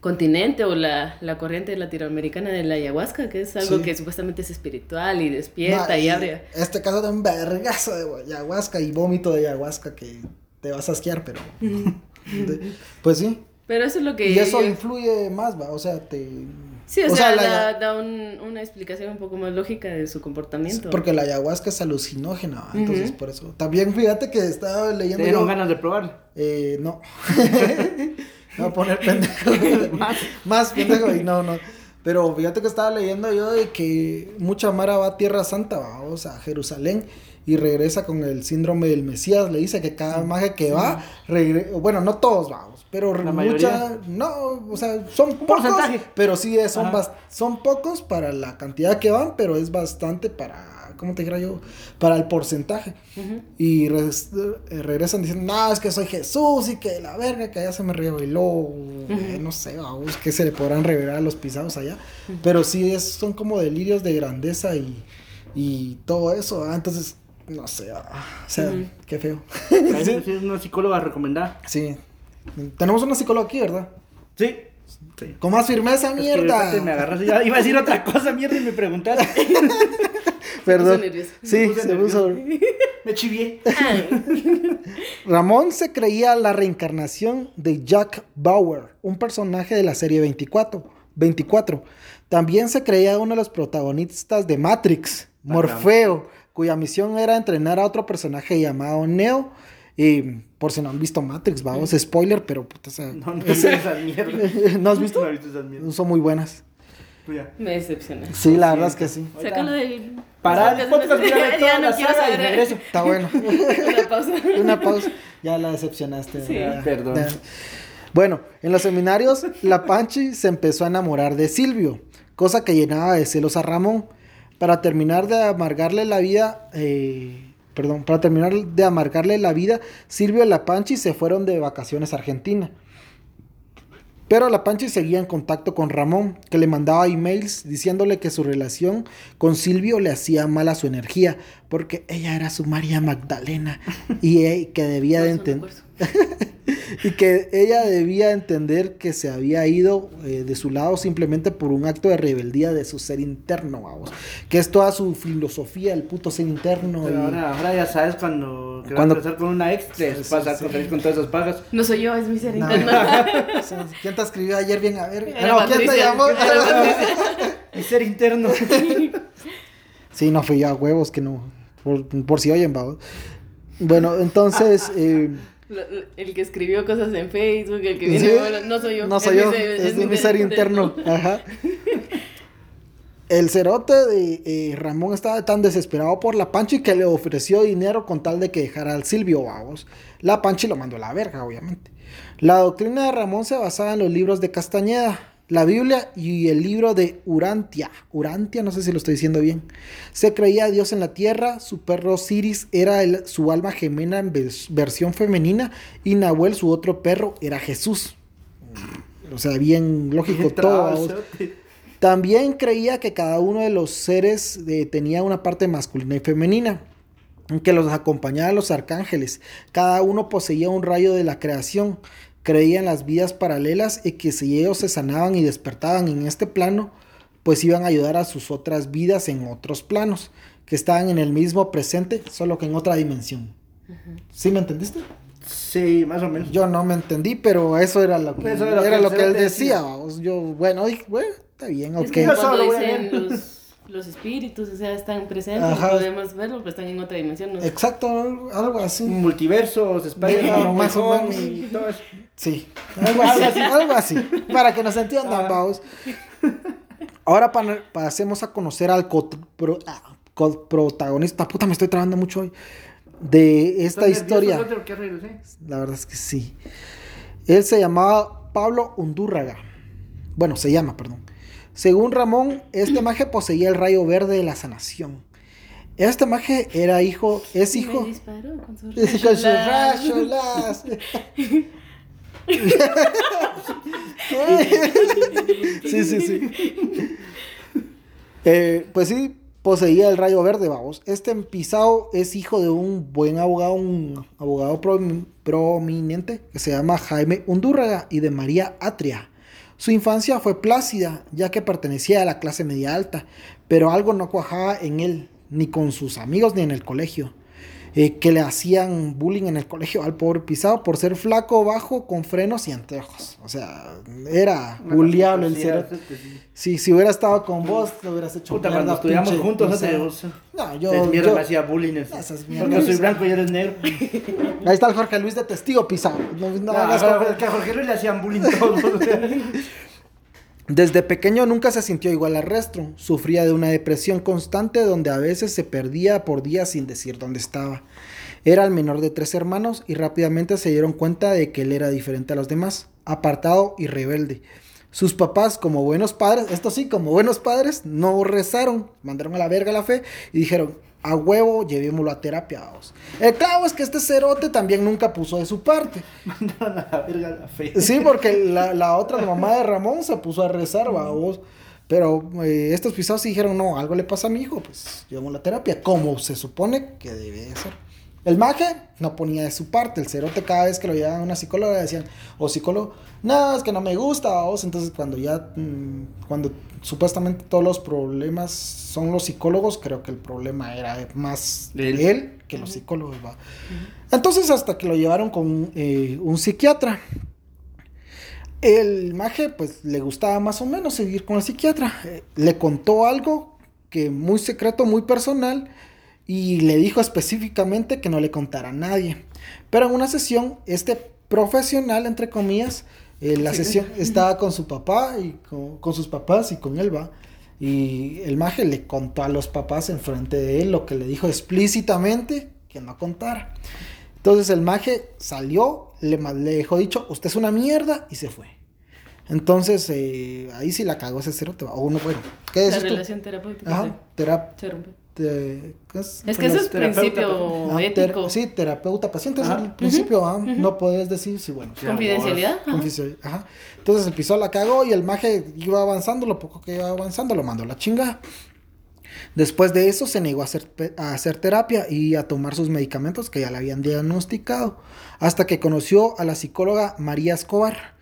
continente o la, la corriente latinoamericana de la ayahuasca, que es algo Sí. que supuestamente es espiritual y despierta Ma, y abre. Este caso de un vergazo de ayahuasca y vómito de ayahuasca que te vas a asquear, pero... pues sí. Pero eso es lo que... Y eso yo- influye más, va, o sea, te... Sí, o, sea, la da, da un- una explicación un poco más lógica de su comportamiento. Porque la ayahuasca es alucinógena, ¿va? entonces por eso. También fíjate que estaba ¿Te leyendo dieron yo- ganas de probar? Eh, no. Me voy a poner pendejo. Más. Más pendejo y no, no. Pero fíjate que estaba leyendo yo de que mucha Mara va a Tierra Santa, va, o sea, a Jerusalén, y regresa con el síndrome del Mesías. Le dice que cada maje que va, regre- bueno, no todos vamos, pero La mucha, mayoría. no, o sea, son pocos, porcentaje. pero sí eh, son, son pocos para la cantidad que van, pero es bastante para, ¿cómo te dijera yo? Para el porcentaje. Y eh, regresan diciendo, no, es que soy Jesús y que la verga, que allá se me reveló, eh, no sé, vamos, que se le podrán revelar a los pisados allá. Pero sí, es, son como delirios de grandeza y, y todo eso, ah, entonces, no sé, ah, o sea, qué feo. Sí. Es una psicóloga recomendada. Sí, tenemos una psicóloga aquí, ¿verdad? Sí. Sí. Con más firmeza, Es que mierda. me agarras. Iba a decir otra cosa, mierda, y me preguntaste. Perdón. nervioso. Sí, Me puse se puso. Me chivié. Ramón se creía la reencarnación de Jack Bauer, un personaje de la serie 24. 24. También se creía uno de los protagonistas de Matrix, Morfeo, cuya misión era entrenar a otro personaje llamado Neo. Y por si no han visto Matrix, vamos, spoiler, pero puta, o sea, No, no he visto esas mierdas. ¿no has visto? No he visto esas mierdas. Son muy buenas. Pues. Me decepcioné. Sí, la verdad es que sí. Sácalo del. Para el podcast, ver toda Ya la no quiero saga y regreso. Está bueno. Una pausa. Una pausa. Ya la decepcionaste. Sí. ¿verdad? Perdón. Ya. Bueno, en los seminarios, la Panchi se empezó a enamorar de Silvio, cosa que llenaba de celos a Ramón. Para terminar de amargarle la vida, eh, perdón, para terminar de amargarle la vida, Silvio y la Panchi se fueron de vacaciones a Argentina. Pero la Panchi seguía en contacto con Ramón, que le mandaba emails diciéndole que su relación con Silvio le hacía mal a su energía, porque ella era su María Magdalena y que debía de entender. y que ella debía entender que se había ido eh, de su lado simplemente por un acto de rebeldía de su ser interno, vamos. Que es toda su filosofía, el puto ser interno. Pero y- ahora, ahora ya sabes cuando que Cuando- vas a empezar con una ex, te Sí, a sí. conferir con todas esas pagas. No soy yo, es mi ser No. interno. ¿Quién te escribió ayer bien a ver? Era No, ¿quién te llamó? Mi ser interno. Sí, no fui yo a huevos, que no. Por, por si oyen, vamos. Bueno, entonces. eh, El que escribió cosas en Facebook, el que Sí. viene, bueno, no soy yo. No es soy mi yo, ser- es, mi interno. Ajá. El cerote de eh, Ramón estaba tan desesperado por la Panchi que le ofreció dinero con tal de que dejara al Silvio Vagos. La Panchi lo mandó a la verga, obviamente. La doctrina de Ramón se basaba en los libros de Castañeda, la Biblia y el libro de Urantia. Urantia, no sé si lo estoy diciendo bien. Se creía a Dios en la tierra, su perro Siris era el- su alma gemela en vers- versión femenina y Nahuel, su otro perro, era Jesús. O sea, bien lógico todo. También creía que cada uno de los seres eh, tenía una parte masculina y femenina, que los acompañaban los arcángeles. Cada uno poseía un rayo de la creación. Creía en las vidas paralelas y que si ellos se sanaban y despertaban en este plano, pues iban a ayudar a sus otras vidas en otros planos, que estaban en el mismo presente, solo que en otra dimensión. ¿Sí me entendiste? Sí, más o menos. Yo no me entendí, pero eso era lo que, era era lo que él decía. Yo, bueno, dije, bueno, está bien, ok. Es que yo Cuando solo voy a dicen ver. Los, espíritus, o sea, están presentes, Ajá. podemos verlo, pero están en otra dimensión. ¿no? Exacto, algo, así. Multiversos, Spider-Man, más o menos. y todo eso. Sí, algo así, algo así. Para que nos entiendan, Ah. vamos. Ahora pa- pasemos a conocer al co- pro- ah, co- protagonista. Puta, me estoy trabando mucho hoy. De esta historia. nervioso, ¿no? ¿Qué arreglos, eh? La verdad es que sí. Él se llamaba Pablo Undúrraga. Bueno, se llama, perdón. Según Ramón, este maje poseía el rayo verde de la sanación. Este maje era hijo, es hijo. Me disparó con sus Con sus rayos rayos sí, sí, sí. Eh, pues sí, poseía el rayo verde, vamos. Este pisado es hijo de un buen abogado, un abogado promi- prominente que se llama Jaime Undurraga y de María Atria. Su infancia fue plácida, ya que pertenecía a la clase media alta, pero algo no cuajaba en él, ni con sus amigos ni en el colegio. Eh, que le hacían bullying en el colegio al pobre pisado por ser flaco, bajo, con frenos y anteojos. O sea, era bulliable el sí. Sí, si hubiera estado con vos, lo hubieras hecho Puta, cuando estudiamos juntos, no te No, yo, yo, mierda me hacía bullying. Esas Porque mierdas. yo soy blanco y eres negro. Ahí está el Jorge Luis de testigo pisado. No, no Jorge Luis le hacían bullying todos. Desde pequeño nunca se sintió igual al resto. Sufría de una depresión constante donde a veces se perdía por días sin decir dónde estaba. Era el menor de tres hermanos y rápidamente se dieron cuenta de que él era diferente a los demás, apartado y rebelde. Sus papás, como buenos padres, esto sí, como buenos padres, no rezaron, mandaron a la verga la fe y dijeron, a huevo, llevémoslo a terapia. vamos". El clavo es que este cerote también nunca puso de su parte. Mandaron a la verga la fe. Sí, porque la, la otra, la mamá de Ramón, se puso a rezar, vamos. Pero eh, estos pisados sí dijeron, no, algo le pasa a mi hijo, pues llevamos la terapia, como se supone que debe de ser. El maje no ponía de su parte. El cerote cada vez que lo llevaban a una psicóloga le decían, o psicólogo, no, es que no me gusta, vos. Entonces cuando ya, mm, cuando supuestamente todos los problemas son los psicólogos, creo que el problema era más de Él. él que los psicólogos, va. Entonces hasta que lo llevaron con eh, un psiquiatra. El maje, pues, le gustaba más o menos seguir con el psiquiatra. Eh, le contó algo que muy secreto, muy personal, y le dijo específicamente que no le contara a nadie. Pero en una sesión, este profesional, entre comillas, eh, la sesión estaba con su papá y con, con sus papás y con él va. Y el maje le contó a los papás enfrente de él lo que le dijo explícitamente que no contara. Entonces el maje salió, le, le dejó dicho, usted es una mierda y se fue. Entonces eh, ahí sí la cagó ese cero. O uno, bueno, ¿qué La decís tú? relación terapéutica Ajá, terap- se rompe. Te- ¿qué es? Es que eso es terapeuta, principio Ah, ter- ético. sí, terapeuta paciente, es el principio, ah, no puedes decir si bueno. Sí, Confidencialidad. ajá. Confidencial- ajá. Entonces el piso la cagó y el maje iba avanzando, lo poco que iba avanzando lo mandó a la chinga. Después de eso se negó a hacer, a hacer terapia y a tomar sus medicamentos que ya le habían diagnosticado, hasta que conoció a la psicóloga María Escobar.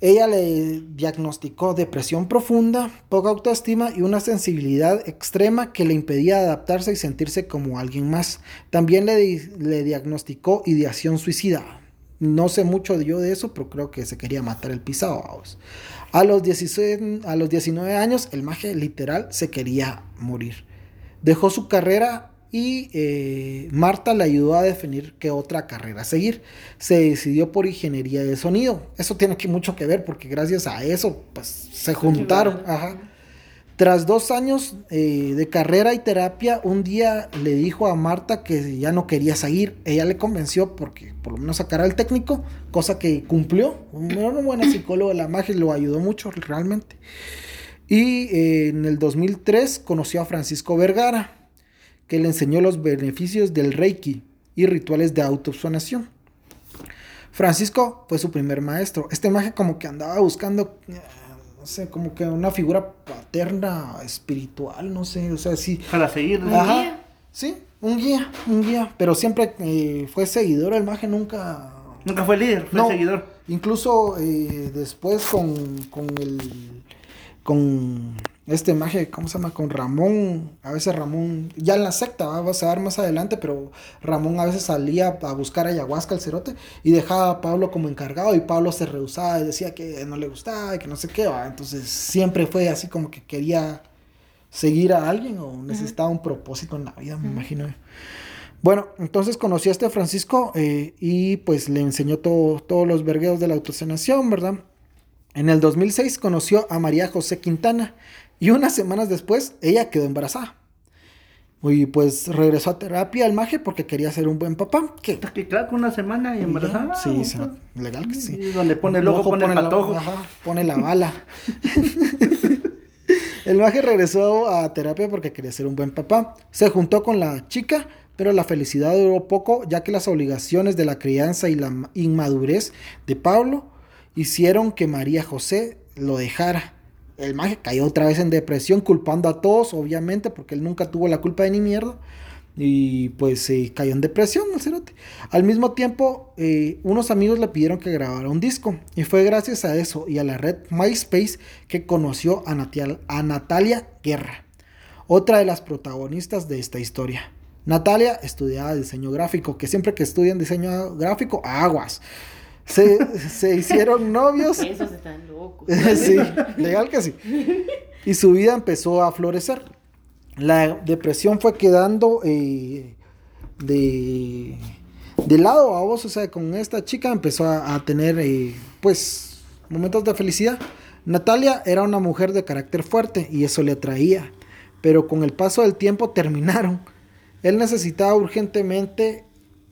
Ella le diagnosticó depresión profunda, poca autoestima y una sensibilidad extrema que le impedía adaptarse y sentirse como alguien más. También le, le diagnosticó ideación suicida. No sé mucho yo de eso, pero creo que se quería matar el pisado. A los, 16 a los 19 años, el maje literal se quería morir. Dejó su carrera y eh, Marta le ayudó a definir qué otra carrera seguir. Se decidió por ingeniería de sonido. Eso tiene que mucho que ver porque gracias a eso pues, se juntaron. Ajá. Tras dos años eh, de carrera y terapia, un día le dijo a Marta que ya no quería seguir. Ella le convenció porque por lo menos sacara el técnico, cosa que cumplió. Era una buena psicóloga, la magia lo ayudó mucho realmente. Y eh, en el 2003 conoció a Francisco Vergara, que le enseñó los beneficios del Reiki y rituales de autosanación. Francisco fue su primer maestro. Este maje como que andaba buscando, eh, no sé, como que una figura paterna, espiritual, no sé, o sea, sí. Para seguir. Un Ajá. guía. Sí, un guía, un guía, pero siempre eh, fue seguidor, el maje nunca... Nunca fue líder, fue No. seguidor. Incluso eh, después con, con el... con este maje, ¿cómo se llama? Con Ramón, a veces Ramón, ya en la secta, ¿va? vas a ver más adelante, pero Ramón a veces salía a buscar ayahuasca al cerote y dejaba a Pablo como encargado y Pablo se rehusaba y decía que no le gustaba y que no sé qué, ¿va? entonces siempre fue así como que quería seguir a alguien o necesitaba un propósito en la vida, me imagino. Bueno, entonces conocí a este Francisco eh, y pues le enseñó todo- todos los vergueos de la autosanación, ¿verdad? En el 2006 conoció a María José Quintana y unas semanas después ella quedó embarazada. Y pues regresó a terapia al maje porque quería ser un buen papá. Que que claro, una semana y embarazada. Sí, se- legal que sí. Y donde pone el ojo, Ojo pone el la- patojo. ajá, pone la bala. el maje regresó a terapia porque quería ser un buen papá. Se juntó con la chica, pero la felicidad duró poco, ya que las obligaciones de la crianza y la ma- inmadurez de Pablo hicieron que María José lo dejara. El maje cayó otra vez en depresión, culpando a todos, obviamente, porque él nunca tuvo la culpa de ni mierda. Y pues se cayó en depresión el. Al mismo tiempo, eh, unos amigos le pidieron que grabara un disco. Y fue gracias a eso y a la red MySpace que conoció a, a Natalia Guerra, otra de las protagonistas de esta historia. Natalia estudiaba diseño gráfico, que siempre que estudian diseño gráfico, aguas. Se, se hicieron novios Esos están locos. sí, legal que sí. Y su vida empezó a florecer. La depresión fue quedando eh, de, de lado a vos, o sea, con esta chica empezó a, a tener, eh, pues, momentos de felicidad. Natalia era una mujer de carácter fuerte y eso le atraía, pero con el paso del tiempo terminaron. Él necesitaba urgentemente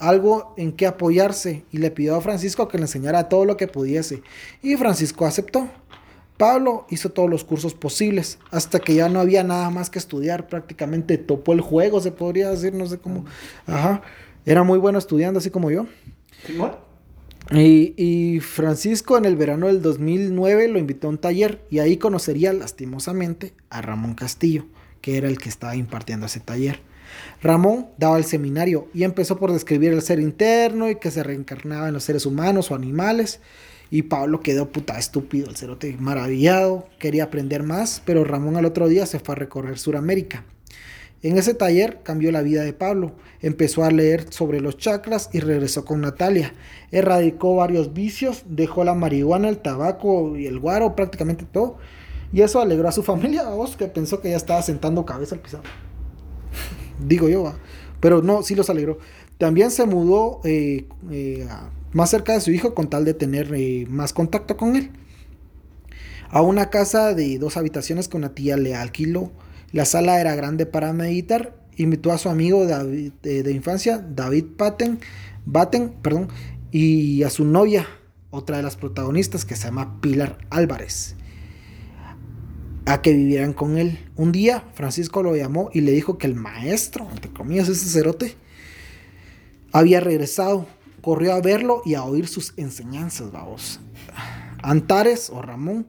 algo en que apoyarse y le pidió a Francisco que le enseñara todo lo que pudiese. Y Francisco aceptó. Pablo hizo todos los cursos posibles hasta que ya no había nada más que estudiar. Prácticamente topó el juego, se podría decir, no sé cómo. Ajá. Era muy bueno estudiando, así como yo. Y, y Francisco en el verano del 2009 lo invitó a un taller y ahí conocería lastimosamente a Ramón Castillo, que era el que estaba impartiendo ese taller. Ramón daba el seminario y empezó por describir el ser interno y que se reencarnaba en los seres humanos o animales. Y Pablo quedó puta estúpido, el cerote maravillado, quería aprender más, pero Ramón al otro día se fue a recorrer Sudamérica. En ese taller cambió la vida de Pablo, empezó a leer sobre los chakras y regresó con Natalia. Erradicó varios vicios, dejó la marihuana, el tabaco y el guaro, prácticamente todo. Y eso alegró a su familia, vos, que pensó que ya estaba sentando cabeza al pisado. Digo yo, ¿va? pero no, sí los alegró. También se mudó eh, eh, más cerca de su hijo con tal de tener eh, más contacto con él. A una casa de dos habitaciones que una tía le alquiló. La sala era grande para meditar. Invitó a su amigo de infancia, David Patten, Batten, perdón, y a su novia, otra de las protagonistas, que se llama Pilar Álvarez, a que vivieran con él. Un día, Francisco lo llamó y le dijo que el maestro, entre comillas, ese cerote, había regresado corrió a verlo y a oír sus enseñanzas, vamos. Antares o Ramón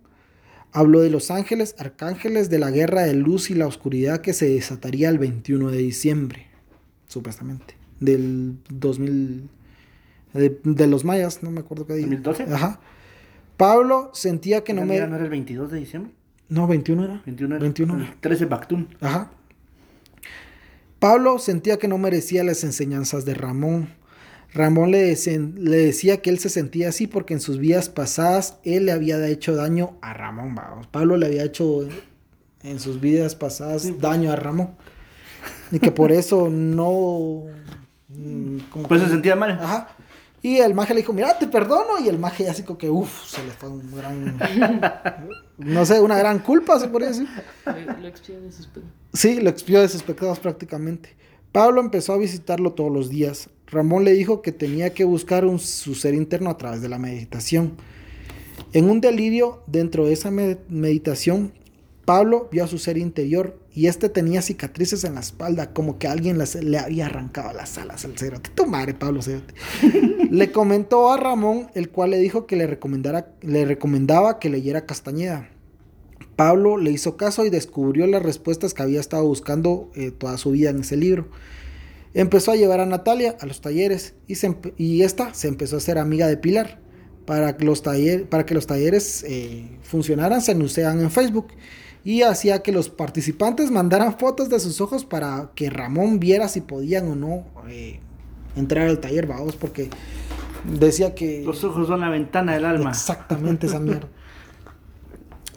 habló de los ángeles, arcángeles, de la guerra de luz y la oscuridad que se desataría el 21 de diciembre, supuestamente, del 2000, de, los mayas, no me acuerdo qué día. ¿2012? Ajá. Pablo sentía que no me... ¿No era el 22 de diciembre? No, 21 era. 21 era. 21. 13 Bactún. Ajá. Pablo sentía que no merecía las enseñanzas de Ramón Ramón le, le, decía que él se sentía así porque en sus vidas pasadas él le había hecho daño a Ramón. Vamos. Pablo le había hecho en sus vidas pasadas daño a Ramón. Y que por eso no... Mm, pues se sentía mal. Ajá. Y el maje le dijo, mira, te perdono. Y el maje así como que, uff, se le fue un gran... no sé, una gran culpa, se podría decir. Lo expió de sus pecados. Sí, lo expió de sus pecados prácticamente. Pablo empezó a visitarlo todos los días. Ramón le dijo que tenía que buscar un, su ser interno a través de la meditación. En un delirio dentro de esa meditación, Pablo vio a su ser interior y este tenía cicatrices en la espalda, como que alguien le había arrancado las alas al cerote. Tu madre, Pablo le comentó a Ramón, el cual le dijo que le, recomendara, le recomendaba que leyera Castañeda. Pablo le hizo caso y descubrió las respuestas que había estado buscando eh, toda su vida en ese libro. Empezó a llevar a Natalia a los talleres y, y esta se empezó a ser amiga de Pilar. Para que los, para que los talleres eh, funcionaran, se anunciaban en Facebook y hacía que los participantes mandaran fotos de sus ojos para que Ramón viera si podían o no eh, entrar al taller, vamos, porque decía que... Los ojos son la ventana del alma. Exactamente esa mierda.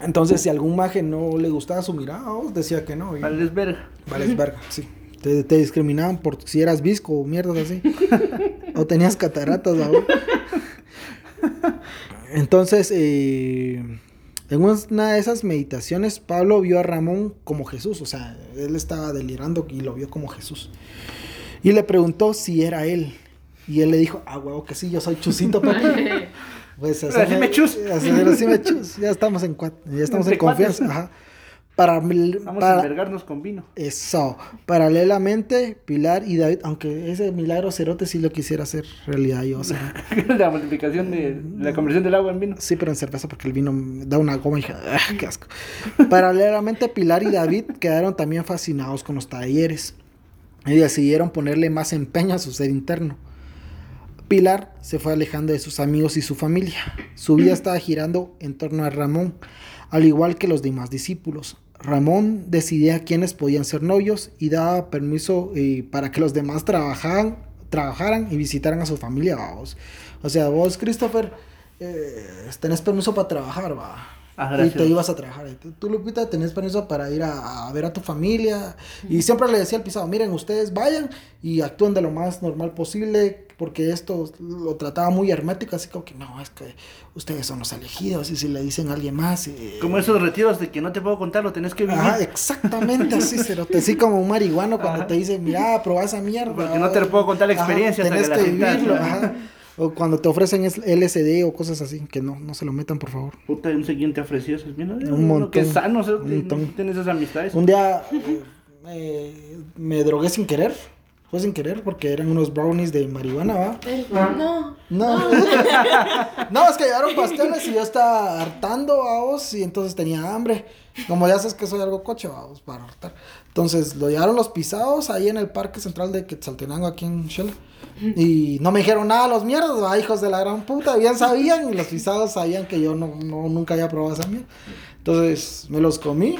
Entonces, si algún maje no le gustaba su mirada, decía que no. Vales verga. Vales verga, sí. Te, discriminaban por si eras visco o mierdas así. o tenías cataratas, ¿no? Entonces, eh, en una de esas meditaciones, Pablo vio a Ramón como Jesús. O sea, él estaba delirando y lo vio como Jesús. Y le preguntó si era él. Y él le dijo, ah, huevo, que sí, yo soy Chusito, papi. Pues así me chus. Así, me chus. Ya estamos en, ya estamos en confianza. Ajá. Para, Vamos a albergarnos con vino. Eso. Paralelamente, Pilar y David, aunque ese milagro cerote sí lo quisiera hacer realidad yo. O sea. la multiplicación de la conversión del agua en vino. Sí, pero en cerveza porque el vino da una goma y ¡ah, qué asco. Paralelamente, Pilar y David quedaron también fascinados con los talleres y decidieron ponerle más empeño a su ser interno. Pilar se fue alejando de sus amigos y su familia. Su vida estaba girando en torno a Ramón, al igual que los demás discípulos. Ramón decidía quiénes podían ser novios y daba permiso eh, para que los demás trabajaran, trabajaran y visitaran a su familia. Vamos. O sea, vos, Christopher, eh, tenés permiso para trabajar, va. Ah, y te ibas a trabajar. Tú, Lupita, tenés permiso para ir a, ver a tu familia. Y siempre le decía al pisado, miren, ustedes vayan y actúen de lo más normal posible, porque esto lo trataba muy hermético, así como que no, es que ustedes son los elegidos, y si le dicen a alguien más... Eh, como esos retiros de que no te puedo contar, lo tenés que vivir. Ah, exactamente así, pero te así como un marihuano cuando te dice, mira, probá esa mierda. Porque no te puedo contar la experiencia. tenés que, vivirlo, O cuando te ofrecen LSD o cosas así, que no, no se lo metan, por favor. Puta, un seguidor te ofreció un montón. Que sano, o tienes esas amistades. Un día eh, me drogué sin querer Fue sin querer porque eran unos brownies de marihuana, ¿va? No. No. no, es que llegaron pasteles y yo estaba hartando a vos y entonces tenía hambre. Como ya sabes que soy algo coche, vamos, para hartar. Entonces lo llevaron los pisados ahí en el parque central de Quetzaltenango, aquí en Shell. Y no me dijeron nada los mierdas, ¿va? hijos de la gran puta. Bien sabían y los pisados sabían que yo no, no nunca había probado esa mierda. Entonces me los comí.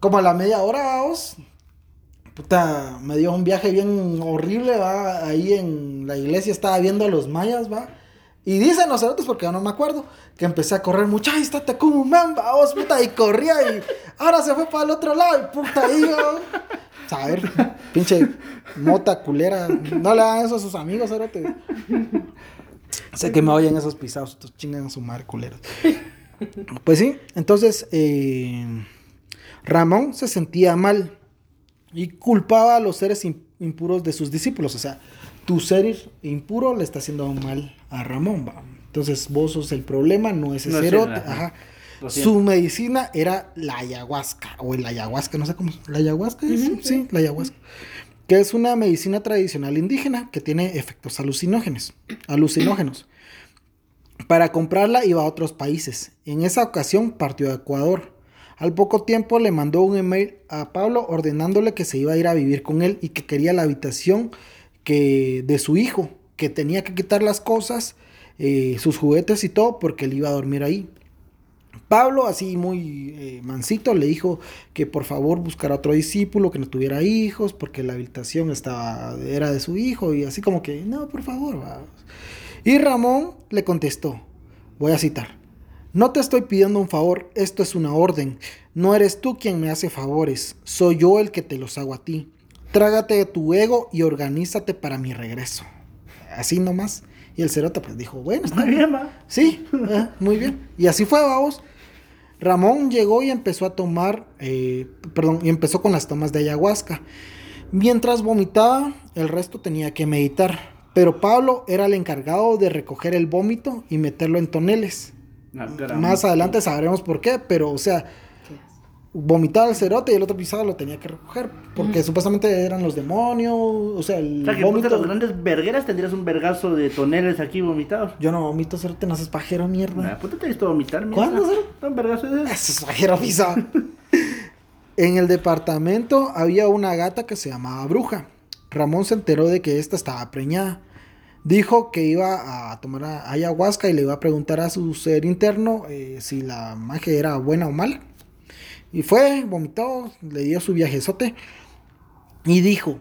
Como a la media hora, vamos. Puta, me dio un viaje bien horrible, va. Ahí en la iglesia estaba viendo a los mayas, va. Y dicen los cerotes, porque no me acuerdo, que empecé a correr mucho, como un man, vamos, puta, y corría y ahora se fue para el otro lado, y puta, ahí, ver, pinche mota culera, no le hagan eso a sus amigos, cerote. Sé que me oyen esos pisados, estos chingan a su madre culeros. Pues sí, entonces eh, Ramón se sentía mal y culpaba a los seres impuros de sus discípulos. O sea, tu ser impuro le está haciendo mal a Ramón. ¿va? Entonces vos sos el problema, no ese No es él, ajá. Su medicina era la ayahuasca, o el ayahuasca, no sé cómo. ¿La ayahuasca? es? sí, la ayahuasca. Que es una medicina tradicional indígena que tiene efectos alucinógenos. alucinógenos. Para comprarla iba a otros países. En esa ocasión partió a Ecuador. Al poco tiempo le mandó un email a Pablo ordenándole que se iba a ir a vivir con él y que quería la habitación que de su hijo, que tenía que quitar las cosas, eh, sus juguetes y todo porque él iba a dormir ahí. Pablo, así muy eh, mansito, le dijo que por favor buscara otro discípulo que no tuviera hijos, porque la habitación estaba, era de su hijo, y así como que, no, por favor. vamos". Y Ramón le contestó, voy a citar, no te estoy pidiendo un favor, esto es una orden, no eres tú quien me hace favores, soy yo el que te los hago a ti. Trágate de tu ego y organízate para mi regreso. Así nomás. Y el cerote pues dijo, bueno, está Muy bien, va. Sí, ah, muy bien. Y así fue, vamos. Ramón llegó y empezó a tomar, eh, perdón, y empezó con las tomas de ayahuasca. Mientras vomitaba, el resto tenía que meditar. Pero Pablo era el encargado de recoger el vómito y meterlo en toneles. Más adelante sabremos por qué, pero o sea, vomitaba el cerote y el otro pisado lo tenía que recoger. Porque supuestamente eran los demonios, o sea, el O sea, que vómito... los grandes vergueras tendrías un vergazo de toneles aquí vomitados. Yo no vomito cerote, no haces pajero, mierda. Nah, puta, te he visto vomitar, mierda. ¿Cuándo, cero? Un vergazo de Eso es pajero pisado. en el departamento había una gata que se llamaba Bruja. Ramón se enteró de que esta estaba preñada. Dijo que iba a tomar a- ayahuasca y le iba a preguntar a su ser interno eh, si la magia era buena o mala. Y fue, vomitó, le dio su viajezote y dijo,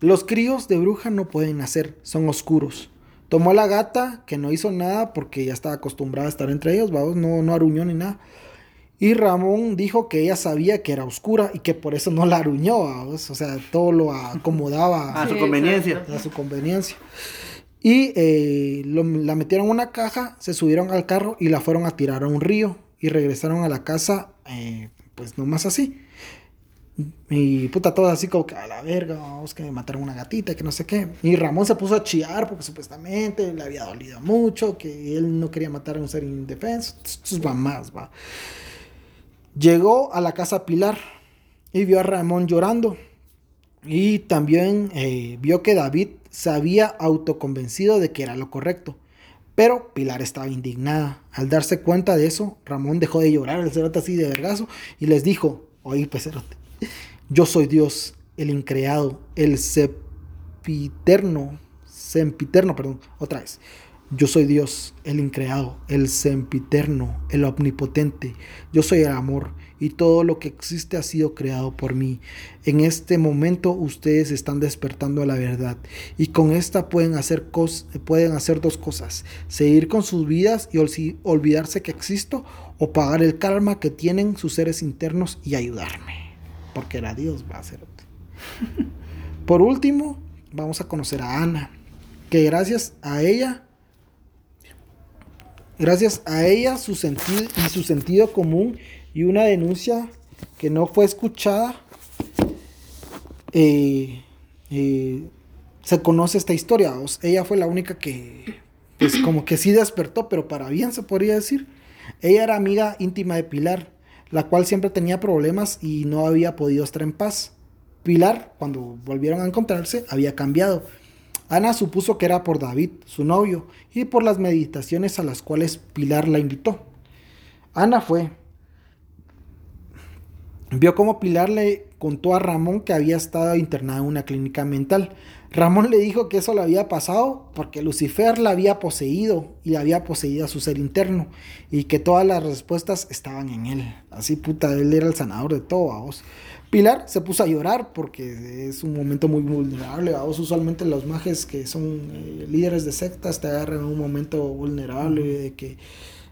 los críos de bruja no pueden nacer, son oscuros. Tomó a la gata, que no hizo nada porque ya estaba acostumbrada a estar entre ellos, vamos, no, no aruñó ni nada. Y Ramón dijo que ella sabía que era oscura y que por eso no la aruñó, vamos, o sea, todo lo acomodaba A su conveniencia. a su conveniencia. Y eh, lo- la metieron en una caja, se subieron al carro y la fueron a tirar a un río. Y regresaron a la casa, eh, pues nomás así. Y puta, todo así como que a la verga, vamos que mataron una gatita, que no sé qué. Y Ramón se puso a chillar porque supuestamente le había dolido mucho, que él no quería matar a un ser indefenso. Sus mamás, va. Llegó a la casa Pilar y vio a Ramón llorando. Y también eh, vio que David se había autoconvencido de que era lo correcto. Pero Pilar estaba indignada. Al darse cuenta de eso, Ramón dejó de llorar, el cerote así de vergazo, y les dijo, oye, pecerote, yo soy Dios, el increado, el sempiterno, sempiterno, perdón, otra vez. Yo soy Dios, el increado, el sempiterno, el omnipotente. Yo soy el amor y todo lo que existe ha sido creado por mí. En este momento ustedes están despertando a la verdad y con esta pueden hacer, cos- pueden hacer dos cosas. Seguir con sus vidas y olvidarse que existo o pagar el karma que tienen sus seres internos y ayudarme. Porque era Dios, va a ser. Por último, vamos a conocer a Ana, que gracias a ella Gracias a ella su sentido y su sentido común y una denuncia que no fue escuchada, eh, eh, se conoce esta historia. Ella fue la única que, pues como que sí despertó, pero para bien se podría decir. Ella era amiga íntima de Pilar, la cual siempre tenía problemas y no había podido estar en paz. Pilar, cuando volvieron a encontrarse, había cambiado. Ana supuso que era por David, su novio, y por las meditaciones a las cuales Pilar la invitó. Ana fue. Vio cómo Pilar le contó a Ramón que había estado internado en una clínica mental. Ramón le dijo que eso le había pasado porque Lucifer la había poseído y había poseído a su ser interno y que todas las respuestas estaban en él. Así puta, él era el sanador de todo, vos. Pilar se puso a llorar porque es un momento muy vulnerable. Vos usualmente los mages que son eh, líderes de sectas te agarran en un momento vulnerable de que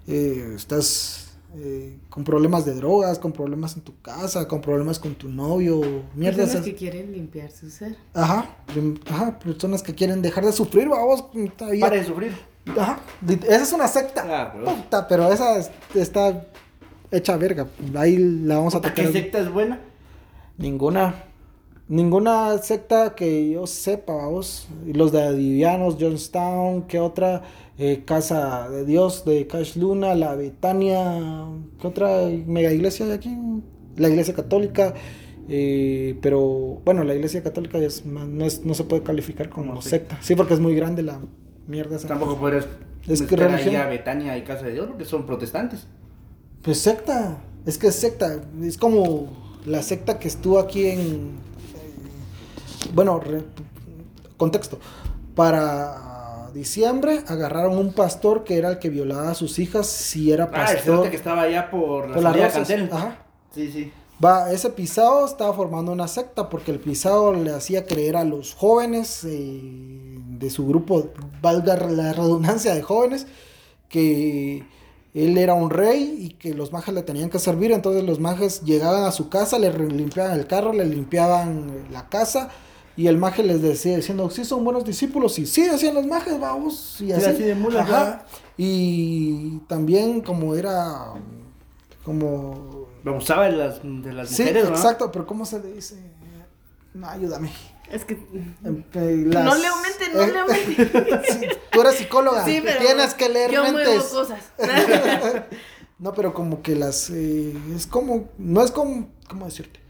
eh, estás eh, con problemas de drogas, con problemas en tu casa, con problemas con tu novio, mierda. Personas que quieren limpiar su ser. Ajá, ajá, personas que quieren dejar de sufrir, vamos. Para de sufrir. Ajá, esa es una secta. Ah, pero esa está hecha verga. Ahí la vamos a tocar. ¿Qué secta es buena? Ninguna. Ninguna secta que yo sepa, vamos. Los de Adivianos, Johnstown, ¿qué otra? Eh, Casa de Dios de Cash Luna, la Betania, ¿qué otra mega iglesia hay aquí? La iglesia católica, eh, pero bueno, la iglesia católica es, no, es, no se puede calificar como secta, sí, porque es muy grande la mierda. Tampoco podrías es que religión. a Betania y Casa de Dios porque son protestantes. Pues secta, es que es secta, es como la secta que estuvo aquí en, bueno, contexto, para diciembre agarraron un pastor que era el que violaba a sus hijas si era pastor. Ah, que estaba allá por, la, Ajá. Sí, sí. Va, ese pisado estaba formando una secta porque el pisado le hacía creer a los jóvenes eh, de su grupo, valga la redundancia de jóvenes, que él era un rey y que los majes le tenían que servir. Entonces los majes llegaban a su casa, le limpiaban el carro, le limpiaban la casa y el maje les decía diciendo, sí son buenos discípulos, y sí decían los majes, vamos, y así. de Y también como era, como... Abusaba de las, de las sí, exacto, pero ¿cómo se le dice? No, ayúdame. Es que... No leo mente, no leo mente. tú eres psicóloga, sí, pero tienes que leer yo mentes. cosas. no, pero como que las... Eh, es como... No es como... ¿Cómo decirte?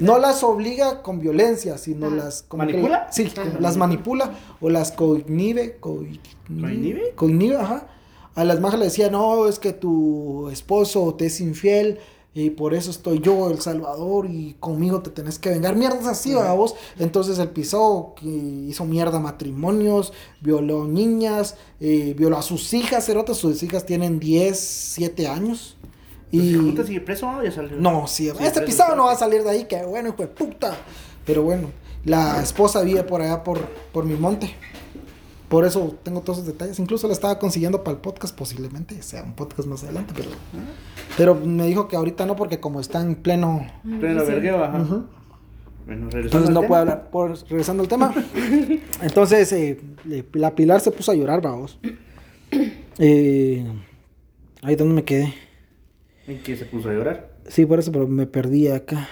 No las obliga con violencia, sino las... ¿Manipula? sí, las manipula o las cognive. ¿Cognive? Cognive, ajá. A las majas le decía, no, es que tu esposo te es infiel y por eso estoy yo, el Salvador, y conmigo te tenés que vengar. Mierdas así, vos. Entonces el pisó, que hizo mierda matrimonios, violó niñas, eh, violó a sus hijas, erotas, sus hijas tienen 10, 7 años. Y... ¿Te sigue preso o ya salió? No, sí, este pisado no va a salir de ahí, que bueno, hijo de puta. Pero bueno, la esposa vive por allá por, por mi monte. Por eso tengo todos esos detalles. Incluso la estaba consiguiendo para el podcast, posiblemente sea un podcast más adelante, pero. Pero me dijo que ahorita no, porque como está en pleno. Pleno vergueo, ajá. Bueno, Entonces no puede hablar. Por, regresando al tema. Entonces, eh, la Pilar se puso a llorar, vamos. Eh, ahí donde me quedé. ¿En qué se puso a llorar? Sí, por eso, pero me perdí acá.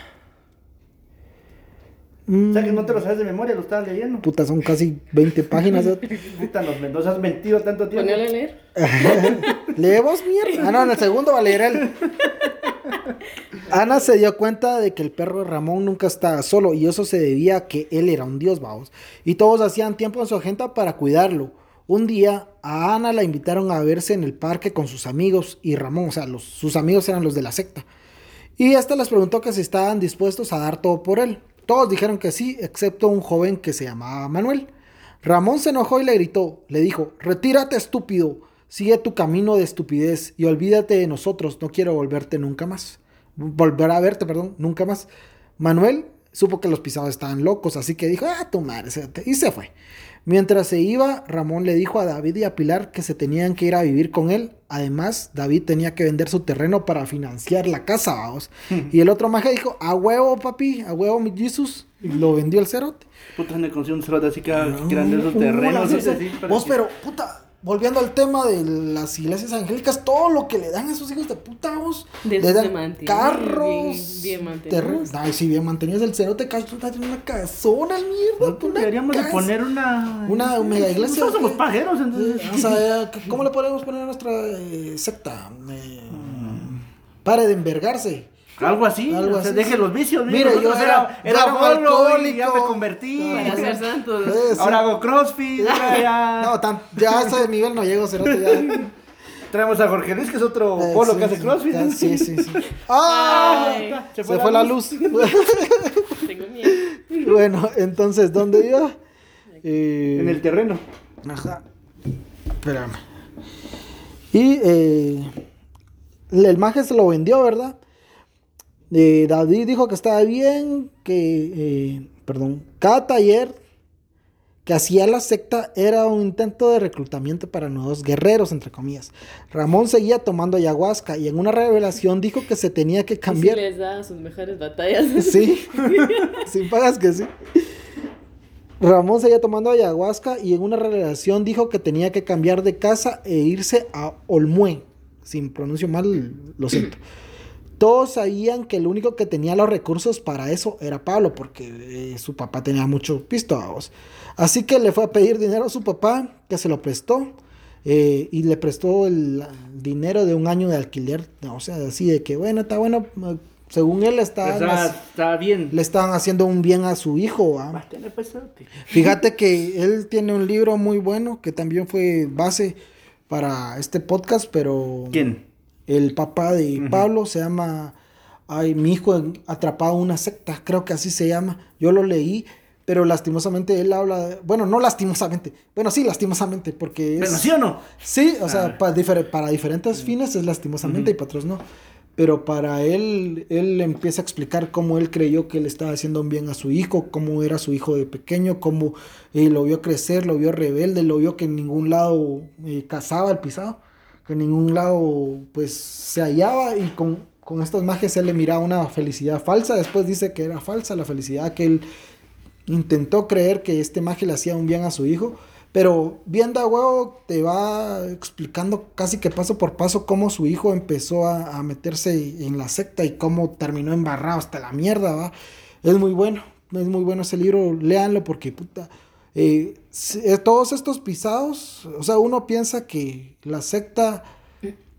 O sea que no te lo sabes de memoria, lo estabas leyendo. Puta, son casi 20 páginas. Puta, los Mendoza has mentido tanto tiempo. Ponele a leer. Lee vos, mierda. Ah, no, en el segundo va a leer él. Ana se dio cuenta de que el perro de Ramón nunca estaba solo y eso se debía a que él era un dios, vamos. Y todos hacían tiempo en su agenda para cuidarlo. Un día a Ana la invitaron a verse en el parque con sus amigos y Ramón, o sea, sus amigos eran los de la secta. Y esta les preguntó que si estaban dispuestos a dar todo por él. Todos dijeron que sí, excepto un joven que se llamaba Manuel. Ramón se enojó y le gritó, le dijo, retírate estúpido, sigue tu camino de estupidez y olvídate de nosotros, no quiero volverte nunca más. Volver a verte, perdón, nunca más. Manuel supo que los pisados estaban locos, así que dijo, ah, tu madre, y se fue. Mientras se iba, Ramón le dijo a David y a Pilar que se tenían que ir a vivir con él. Además, David tenía que vender su terreno para financiar la casa, vamos. y el otro maje dijo, a huevo, papi, a huevo, mi Jesus. Y lo vendió el cerote. Puta, me consiguió un cerote así que grande esos terrenos. Vos, pero, puta, volviendo al tema de las iglesias angélicas, todo lo que le dan a esos hijos de puta, vos. De le dan carros. Bien, mantenidos. Ay, sí, bien mantenidos. El cerote cae tiene una casona, mierda. Pues deberíamos de poner una. Una mega iglesia. Nosotros somos pajeros, entonces. O sea, ¿cómo le podemos poner a nuestra eh, secta? Eh, Pare de envergarse. Algo así, Algo o sea, así, deje los vicios. Mira, Mira, yo yo era- era, yo era era un bolo y ya me alcohólico. convertí. Ser sí. Ahora hago crossfit, ya. No, tan, ya a ese nivel no llego, cerote, ya. Traemos a Jorge Luis, que es otro Eh, polo sí, que hace sí, crossfit. ya, Sí, sí, sí. ¡Ah! Ay, Se fue, la luz. tengo miedo. bueno, entonces, ¿dónde iba? Eh, En el terreno. Ajá. Espérame. Y eh, el maje se lo vendió, ¿verdad? Eh, David dijo que estaba bien, que, eh, perdón, cada taller que hacía la secta era un intento de reclutamiento para nuevos guerreros, entre comillas. Ramón seguía tomando ayahuasca y en una revelación dijo que se tenía que Y sí cambiar. les da sus mejores batallas. Sí, sin pagas que sí. Ramón seguía tomando ayahuasca y en una relación dijo que tenía que cambiar de casa e irse a Olmué. Sin pronuncio mal, lo siento. Todos sabían que el único que tenía los recursos para eso era Pablo, porque eh, su papá tenía mucho pisto a vos. Así que le fue a pedir dinero a su papá, que se lo prestó, eh, y le prestó el dinero de un año de alquiler. O sea, así de que, bueno, está bueno. eh, Según él, está, Está, está bien. le estaban haciendo un bien a su hijo. Va pesote. Fíjate que él tiene un libro muy bueno que también fue base para este podcast, pero ¿Quién? El papá de. Pablo se llama, ay, mi hijo atrapado en una secta, creo que así se llama. Yo lo leí, pero lastimosamente él habla, de- bueno, no lastimosamente, bueno, sí, lastimosamente, porque es... ¿Pero sí o no? Sí, o sea, Ah. difer- para diferentes fines es lastimosamente y para otros no. Pero para él, él empieza a explicar cómo él creyó que le estaba haciendo un bien a su hijo, cómo era su hijo de pequeño, cómo eh, lo vio crecer, lo vio rebelde, lo vio que en ningún lado eh, cazaba el pisado, que en ningún lado pues se hallaba y con, con estas magias él le miraba una felicidad falsa. Después dice que era falsa la felicidad que él intentó creer que este magia le hacía un bien a su hijo, pero bien da huevo te va explicando casi que paso por paso cómo su hijo empezó a, a meterse en la secta y cómo terminó embarrado hasta la mierda, ¿va? Es muy bueno, es muy bueno ese libro, léanlo porque puta... eh, todos estos pisados, o sea, uno piensa que la secta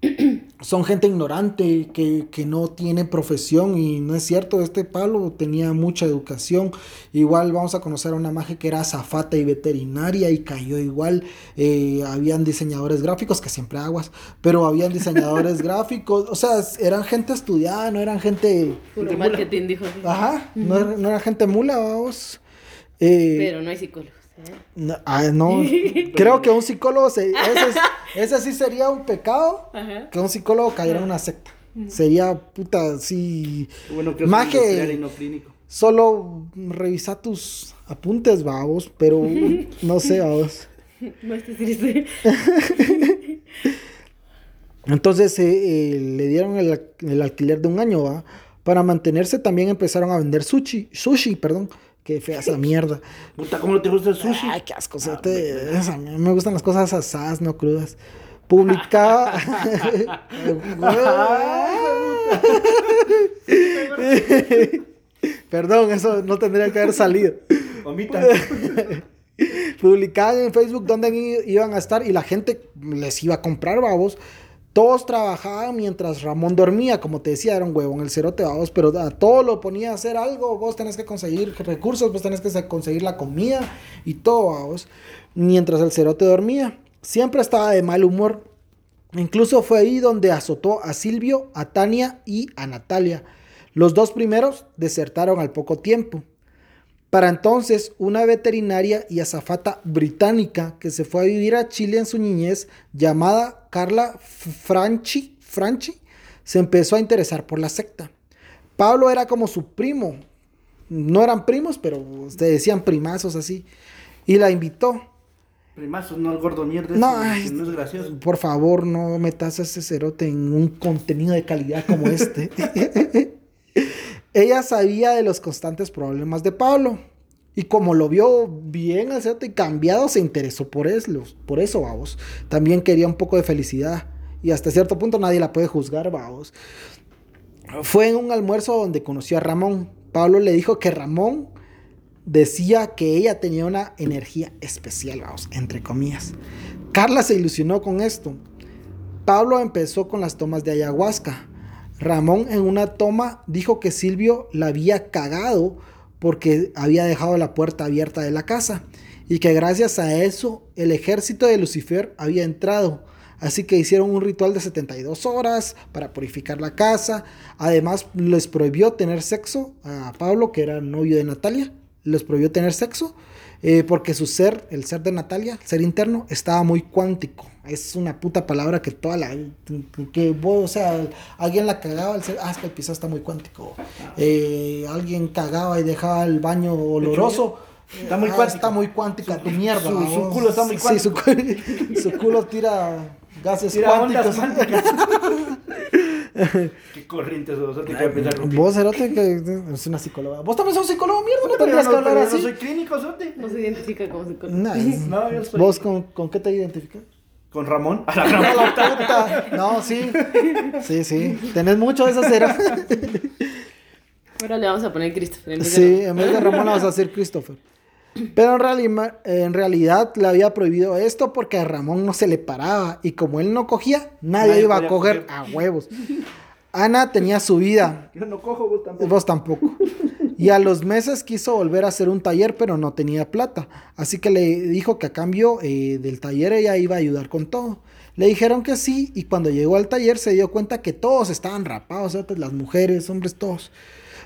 son gente ignorante, que, que no tiene profesión y no es cierto, este Pablo tenía mucha educación, igual vamos a conocer a una magia que era azafata y veterinaria y cayó igual, eh, habían diseñadores gráficos, que siempre aguas, pero habían diseñadores gráficos, o sea, eran gente estudiada, no eran gente, mula. marketing, dijo. así. ajá, no, era- no era gente mula, vamos. Eh, Pero no hay psicólogos. No, ah, no, creo que un psicólogo, se, ese, es- ese sí sería un pecado Ajá. que un psicólogo cayera en una secta. Sería puta. Qué Bueno y no clínico. Solo revisa tus apuntes, babos, pero no sé, babos. No estés triste. Entonces eh, eh, le dieron el, el alquiler de un año, ¿va? Para mantenerse también empezaron a vender sushi, sushi, perdón. Qué fea esa mierda. Puta, ¿cómo no te gusta el sushi? Ay, qué asco. sea, te- esa- mí me gustan las cosas asadas, no crudas. Publicaba. Perdón, eso no tendría que haber salido. Publicaban en Facebook dónde iban a estar y la gente les iba a comprar, babos. Todos trabajaban mientras Ramón dormía, como te decía, era un huevo en el cerote, babos, pero a todo lo ponía a hacer algo. Vos tenés que conseguir recursos, vos tenés que se- conseguir la comida y todo, babos. Mientras el cerote dormía, siempre estaba de mal humor. Incluso fue ahí donde azotó a Silvio, a Tania y a Natalia. Los dos primeros desertaron al poco tiempo. Para entonces, una veterinaria y azafata británica que se fue a vivir a Chile en su niñez, llamada Carla Franchi, Franchi, se empezó a interesar por la secta. Pablo era como su primo. No eran primos, pero se decían primazos así. Y la invitó. Primazo, no el gordo mierda. No, ese, ay, que no es gracioso. Por favor, no metas a ese cerote en un contenido de calidad como este. Ella sabía de los constantes problemas de Pablo. Y como lo vio bien y cambiado, se interesó por eso, por eso, vamos. También quería un poco de felicidad. Y hasta cierto punto nadie la puede juzgar, vamos. Fue en un almuerzo donde conoció a Ramón. Pablo le dijo que Ramón decía que ella tenía una energía especial, vamos, entre comillas. Carla se ilusionó con esto. Pablo empezó con las tomas de ayahuasca. Ramón en una toma dijo que Silvio la había cagado porque había dejado la puerta abierta de la casa y que gracias a eso el ejército de Lucifer había entrado. Así que hicieron un ritual de 72 horas para purificar la casa. Además les prohibió tener sexo a Pablo, que era novio de Natalia. Les prohibió tener sexo eh, porque su ser, el ser de Natalia, el ser interno, estaba muy cuántico. Es una puta palabra que toda la. que vos, o sea, alguien la cagaba, ah, es que el piso está muy cuántico. Eh, alguien cagaba y dejaba el baño oloroso. Está muy Ah, cuántico. Está muy cuántica tu mierda. su- su vos. culo está muy Sí, su, cu- su culo tira gases Tira cuánticos. Qué corrientes sos, ¿qué voy a pensar? Vos, Cerote, que es una psicóloga. Vos también sos psicólogo, mierda, no tendrías no, que hablar pero así. No soy clínico, sote. No se identifica como psicólogo. Nah, No, yo soy- ¿Vos con, con qué te identificas? Con Ramón. A la No, gran la puta. No, sí. Sí, sí. Tenés mucho de esa cera. Ahora le vamos a poner Christopher. en vez de Sí, en vez de Ramón la vas a hacer Christopher. Pero en, realidad le había prohibido esto porque a Ramón no se le paraba y como él no cogía, nadie, Nadie iba a coger coger. a huevos. Ana tenía su vida, Yo no cojo, vos tampoco. vos tampoco. Y a los meses quiso volver a hacer un taller, pero no tenía plata. Así que le dijo que a cambio eh, del taller ella iba a ayudar con todo. Le dijeron que sí, y cuando llegó al taller se dio cuenta que todos estaban rapados, ¿sabes? las mujeres, hombres, todos.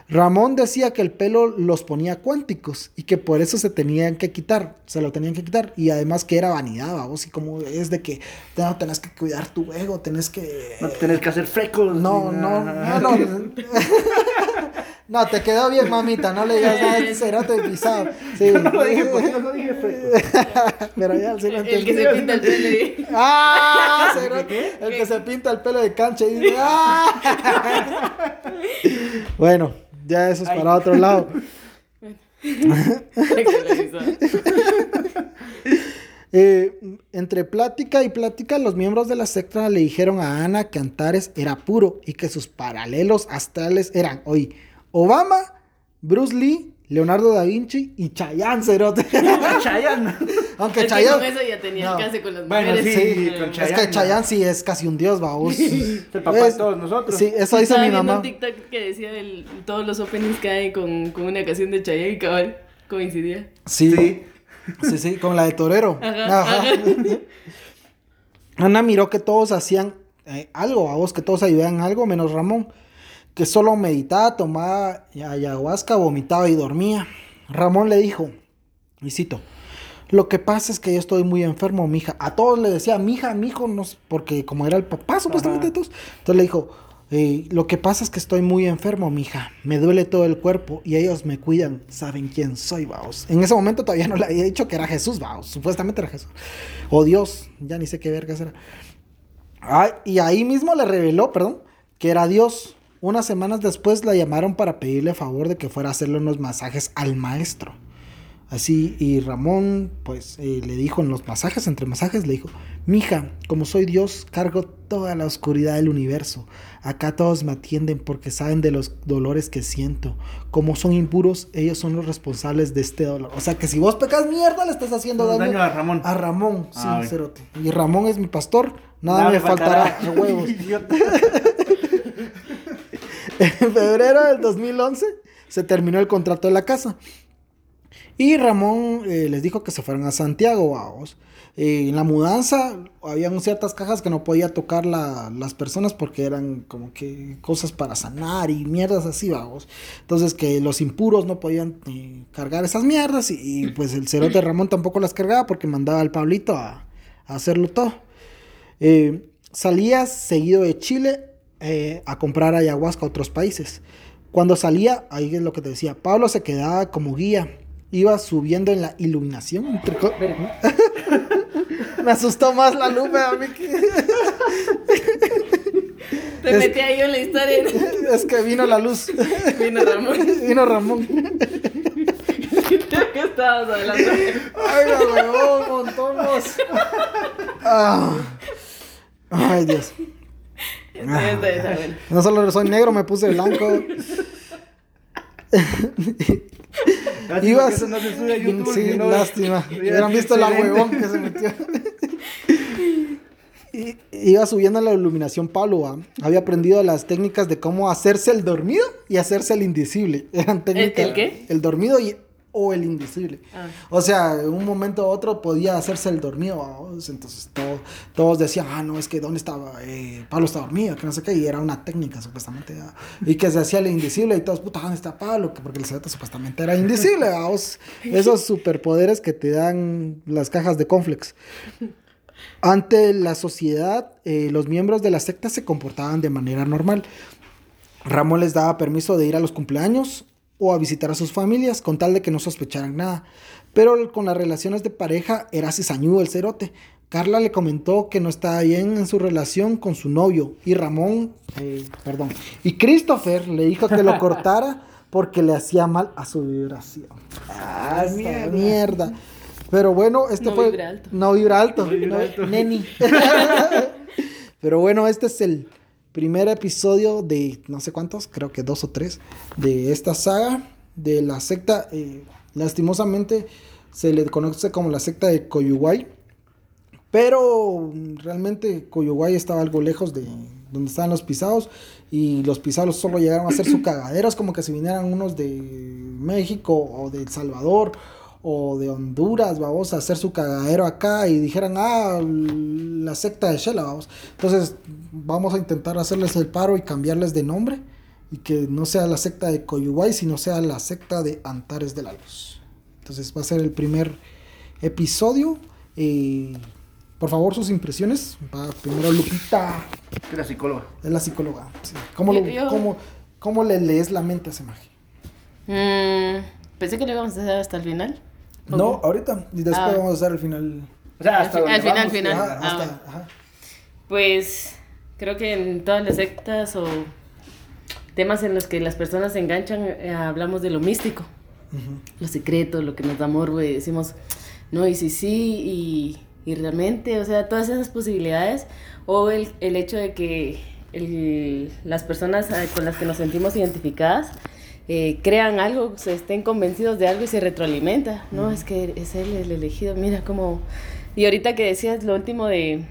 Ramón decía que el pelo los ponía cuánticos y que por eso se tenían que quitar, se lo tenían que quitar. Y además que era vanidad, vos, y como es de que no, tenés que cuidar tu ego, tenés que... No tenés que hacer frecos. No, no, nada. no, no. No, te quedó bien, mamita. No le digas nada de cerote pisado. Sí. No lo dije, pues, no dije frecos. Pero ya sí lo El que entendí. se pinta el pelo y... ¡Ah! cerote! El que se pinta el pelo de cancha y dice ¡Ah! Bueno, ya eso es para otro lado. Eh, entre plática y plática, los miembros de la secta le dijeron a Ana que Antares era puro y que sus paralelos astrales eran hoy Obama, Bruce Lee, Leonardo da Vinci y Chayanne Cerote. Chayanne. Aunque Es que Chayanne. con eso ya tenía No. alcance con las Bueno, mujeres. sí, Eh, con Es que Chayanne sí es casi un dios, vamos. Es el papá de todos nosotros. Sí, eso dice mi mamá. un TikTok que decía el, todos los openings caen con, con una canción de Chayanne y cabal coincidía. Sí, Sí. sí, sí, con la de Torero. Ajá, Ajá. Ana miró que todos hacían eh, algo, a vos que todos ayudaban algo, menos Ramón, que solo meditaba, tomaba ayahuasca, vomitaba y dormía. Ramón le dijo, y cito, lo que pasa es que yo estoy muy enfermo, mija. A todos le decía, mija, mijo, no, sé", porque como era el papá supuestamente de todos. Entonces le dijo, eh, lo que pasa es que estoy muy enfermo, mija. Me duele todo el cuerpo y ellos me cuidan. Saben quién soy, vaos. En ese momento todavía no le había dicho que era Jesús, vaos. Supuestamente era Jesús. O Dios, ya ni sé qué vergas era. Ay, y ahí mismo le reveló, perdón, que era Dios. Unas semanas después la llamaron para pedirle favor de que fuera a hacerle unos masajes al maestro. Así, y Ramón, pues, eh, le dijo en los masajes, entre masajes, le dijo, mija, como soy Dios, cargo toda la oscuridad del universo. Acá todos me atienden porque saben de los dolores que siento. Como son impuros, ellos son los responsables de este dolor. O sea que si vos pecas mierda, le estás haciendo daño, Daño a Ramón. a Ramón, Ah, cerote. Y Ramón es mi pastor, nada, me faltará, a huevos. En febrero del 2011 se terminó el contrato de la casa. Y Ramón eh, les dijo que se fueran a Santiago, vamos. Eh, en la mudanza habían ciertas cajas que no podía tocar la- las personas porque eran como que cosas para sanar y mierdas así, vamos. Entonces que los impuros no podían eh, cargar esas mierdas y, y, pues el cerote Ramón tampoco las cargaba porque mandaba al Pablito a, a hacerlo todo. Eh, salía seguido de Chile eh, a comprar ayahuasca a otros países. Cuando salía, ahí es lo que te decía, Pablo se quedaba como guía, iba subiendo en la iluminación. entre Me asustó más la luz a mí Te Es- metí ahí en la historia. Es que vino la luz. Vino Ramón. Vino Ramón. ¿Qué estabas hablando? Ay, la huevón, montón vos. Ah. Ay, Dios. Esta- esta- esta, bueno. No solo soy negro, me puse blanco. Ibas- que eso no se sube a YouTube, Sí, no- lástima. Hubiera Hubieran visto la huevón que se metió. i- iba subiendo la iluminación, Pablo había aprendido las técnicas de cómo hacerse el dormido y hacerse el invisible. Eran técnicas. el qué? El dormido y, o el invisible. Ah. O sea, en un momento u otro podía hacerse el dormido. ¿va? Entonces todo- todos decían, ah, no, es que ¿dónde estaba? Eh, Pablo está dormido, que no sé qué. Y era una técnica supuestamente. Y que se hacía el invisible y todos, puta, ¿dónde está Pablo? Que porque el cerote supuestamente era. Os- Esos superpoderes que te dan las cajas de Conflex. Ante la sociedad, eh, los miembros de la secta se comportaban de manera normal. Ramón les daba permiso de ir a los cumpleaños o a visitar a sus familias con tal de que no sospecharan nada. Pero con las relaciones de pareja era cizañudo el cerote. Carla le comentó que no estaba bien en su relación con su novio y Ramón, eh, perdón, y Christopher le dijo que lo cortara porque le hacía mal a su vibración. Ah, mierda. mierda. Pero bueno, este No fue. vibra alto. No vibra alto. No vibra no- alto. Neni. Pero bueno, este es el primer episodio de no sé cuántos, creo que dos o tres, de esta saga de la secta. eh, lastimosamente se le conoce como la secta de Coyuguay. Pero mm, realmente Coyuguay estaba algo lejos de donde estaban los pisados. Y los pisados solo llegaron a hacer su cagadero. Es como que si vinieran unos de México o de El Salvador o de Honduras, vamos a hacer su cagadero acá y dijeran, ah, la secta de Shela, vamos. Entonces vamos a intentar hacerles el paro y cambiarles de nombre. Y que no sea la secta de Coyuguay, sino sea la secta de Antares de la Luz. Entonces va a ser el primer episodio. Eh, por favor, sus impresiones. Va primero Lupita, Que la psicóloga. es la psicóloga. sí. ¿Cómo, lo- Yo- yo- cómo- cómo le lees la mente a ese magia? Mm, pensé que lo íbamos a hacer hasta el final. No, ahorita. Y después Ah. vamos a hacer el final. O sea, Al hasta al final. Ajá, Ah, hasta- ajá. Pues creo que en todas las sectas o temas en los que las personas se enganchan, eh, hablamos de lo místico, Ujú. lo secreto, lo que nos da morbo y decimos, no, y sí, sí, y, y realmente, o sea, todas esas posibilidades, o el, el hecho de que el- las personas eh, con las que nos sentimos identificadas eh, crean algo, se estén convencidos de algo y se retroalimenta, ¿no? Es que es él el elegido, mira cómo... Y ahorita que decías lo último de,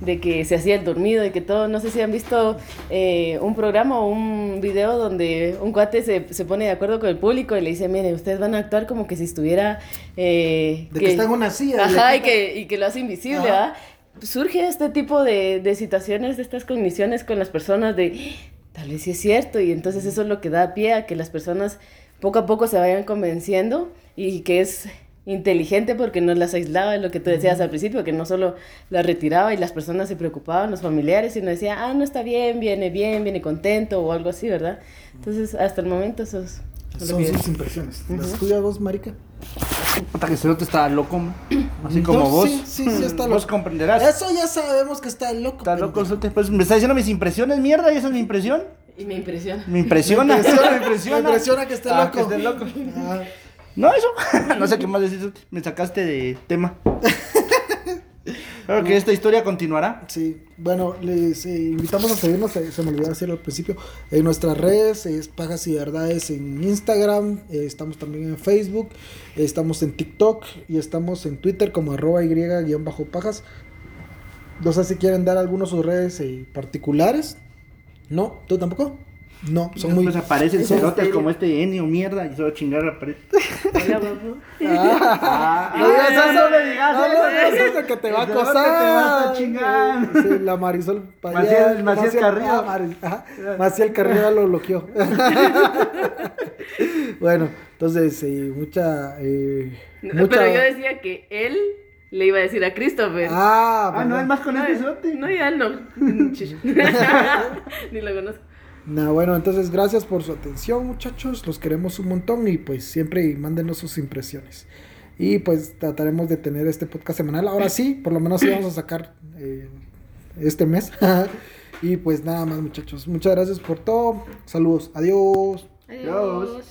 de que se hacía el dormido y que todo, no sé si han visto eh, un programa o un video donde un cuate se, se pone de acuerdo con el público y le dice, mire, ustedes van a actuar como que si estuviera... eh, De que está en una silla. Ajá, y que, y que lo hace invisible, Ajá. ¿verdad? Surge este tipo de, de situaciones, de estas cogniciones con las personas de, tal vez sí es cierto, y entonces eso es lo que da pie a que las personas poco a poco se vayan convenciendo y que es inteligente porque no las aislaba, lo que tú decías al principio, que no solo las retiraba y las personas se preocupaban, los familiares, sino decía, ah, no está bien, viene bien, viene contento o algo así, ¿verdad? Entonces, hasta el momento eso es Son sus impresiones. ¿Las tuyas vos, marica? Puta que Cerote está loco, man. así como No, vos. Sí, sí, sí está Vos loco. comprenderás. Eso ya sabemos que está loco. Está loco, Cerote. Pues me está diciendo mis impresiones, mierda, y esa es mi impresión. Y me impresiona. Me impresiona, Me impresiona, me impresiona. me impresiona que esté Ah, loco. que esté loco. Ah, No, eso. no sé qué más decir. Me sacaste de tema. Claro que esta historia continuará. Sí, bueno, les eh, invitamos a seguirnos, se, se me olvidó decirlo al principio, en nuestras redes, es Pajas y Verdades en Instagram, eh, estamos también en Facebook, eh, estamos en TikTok y estamos en Twitter como arroba y-pajas. No sé si quieren dar algunos de sus redes eh, particulares. ¿No? ¿Tú tampoco? No, son muy... Pues aparecen cerotes como este Enio, mierda, y solo chingar aparece. Hola, guapo. Ah, No digas eso, no le digas no, eso. no digas eso, que te va a acosar. te va a. Sí, la Marisol Maciel- Maciel Carrillo. ah, ajá, Maciel Carrillo ya lo bloqueó. bueno, entonces, eh, mucha, eh, No, mucha... Pero yo decía que él le iba a decir a Christopher. Ah, Ah, no, es más con cerote. No, ya él no. Ni lo conozco. Nah, bueno, entonces gracias por su atención, muchachos. Los queremos un montón y pues siempre mándenos sus impresiones. Y pues trataremos de tener este podcast semanal. Ahora sí, por lo menos sí vamos a sacar eh, este mes. y pues nada más, muchachos. Muchas gracias por todo. Saludos. Adiós. Adiós.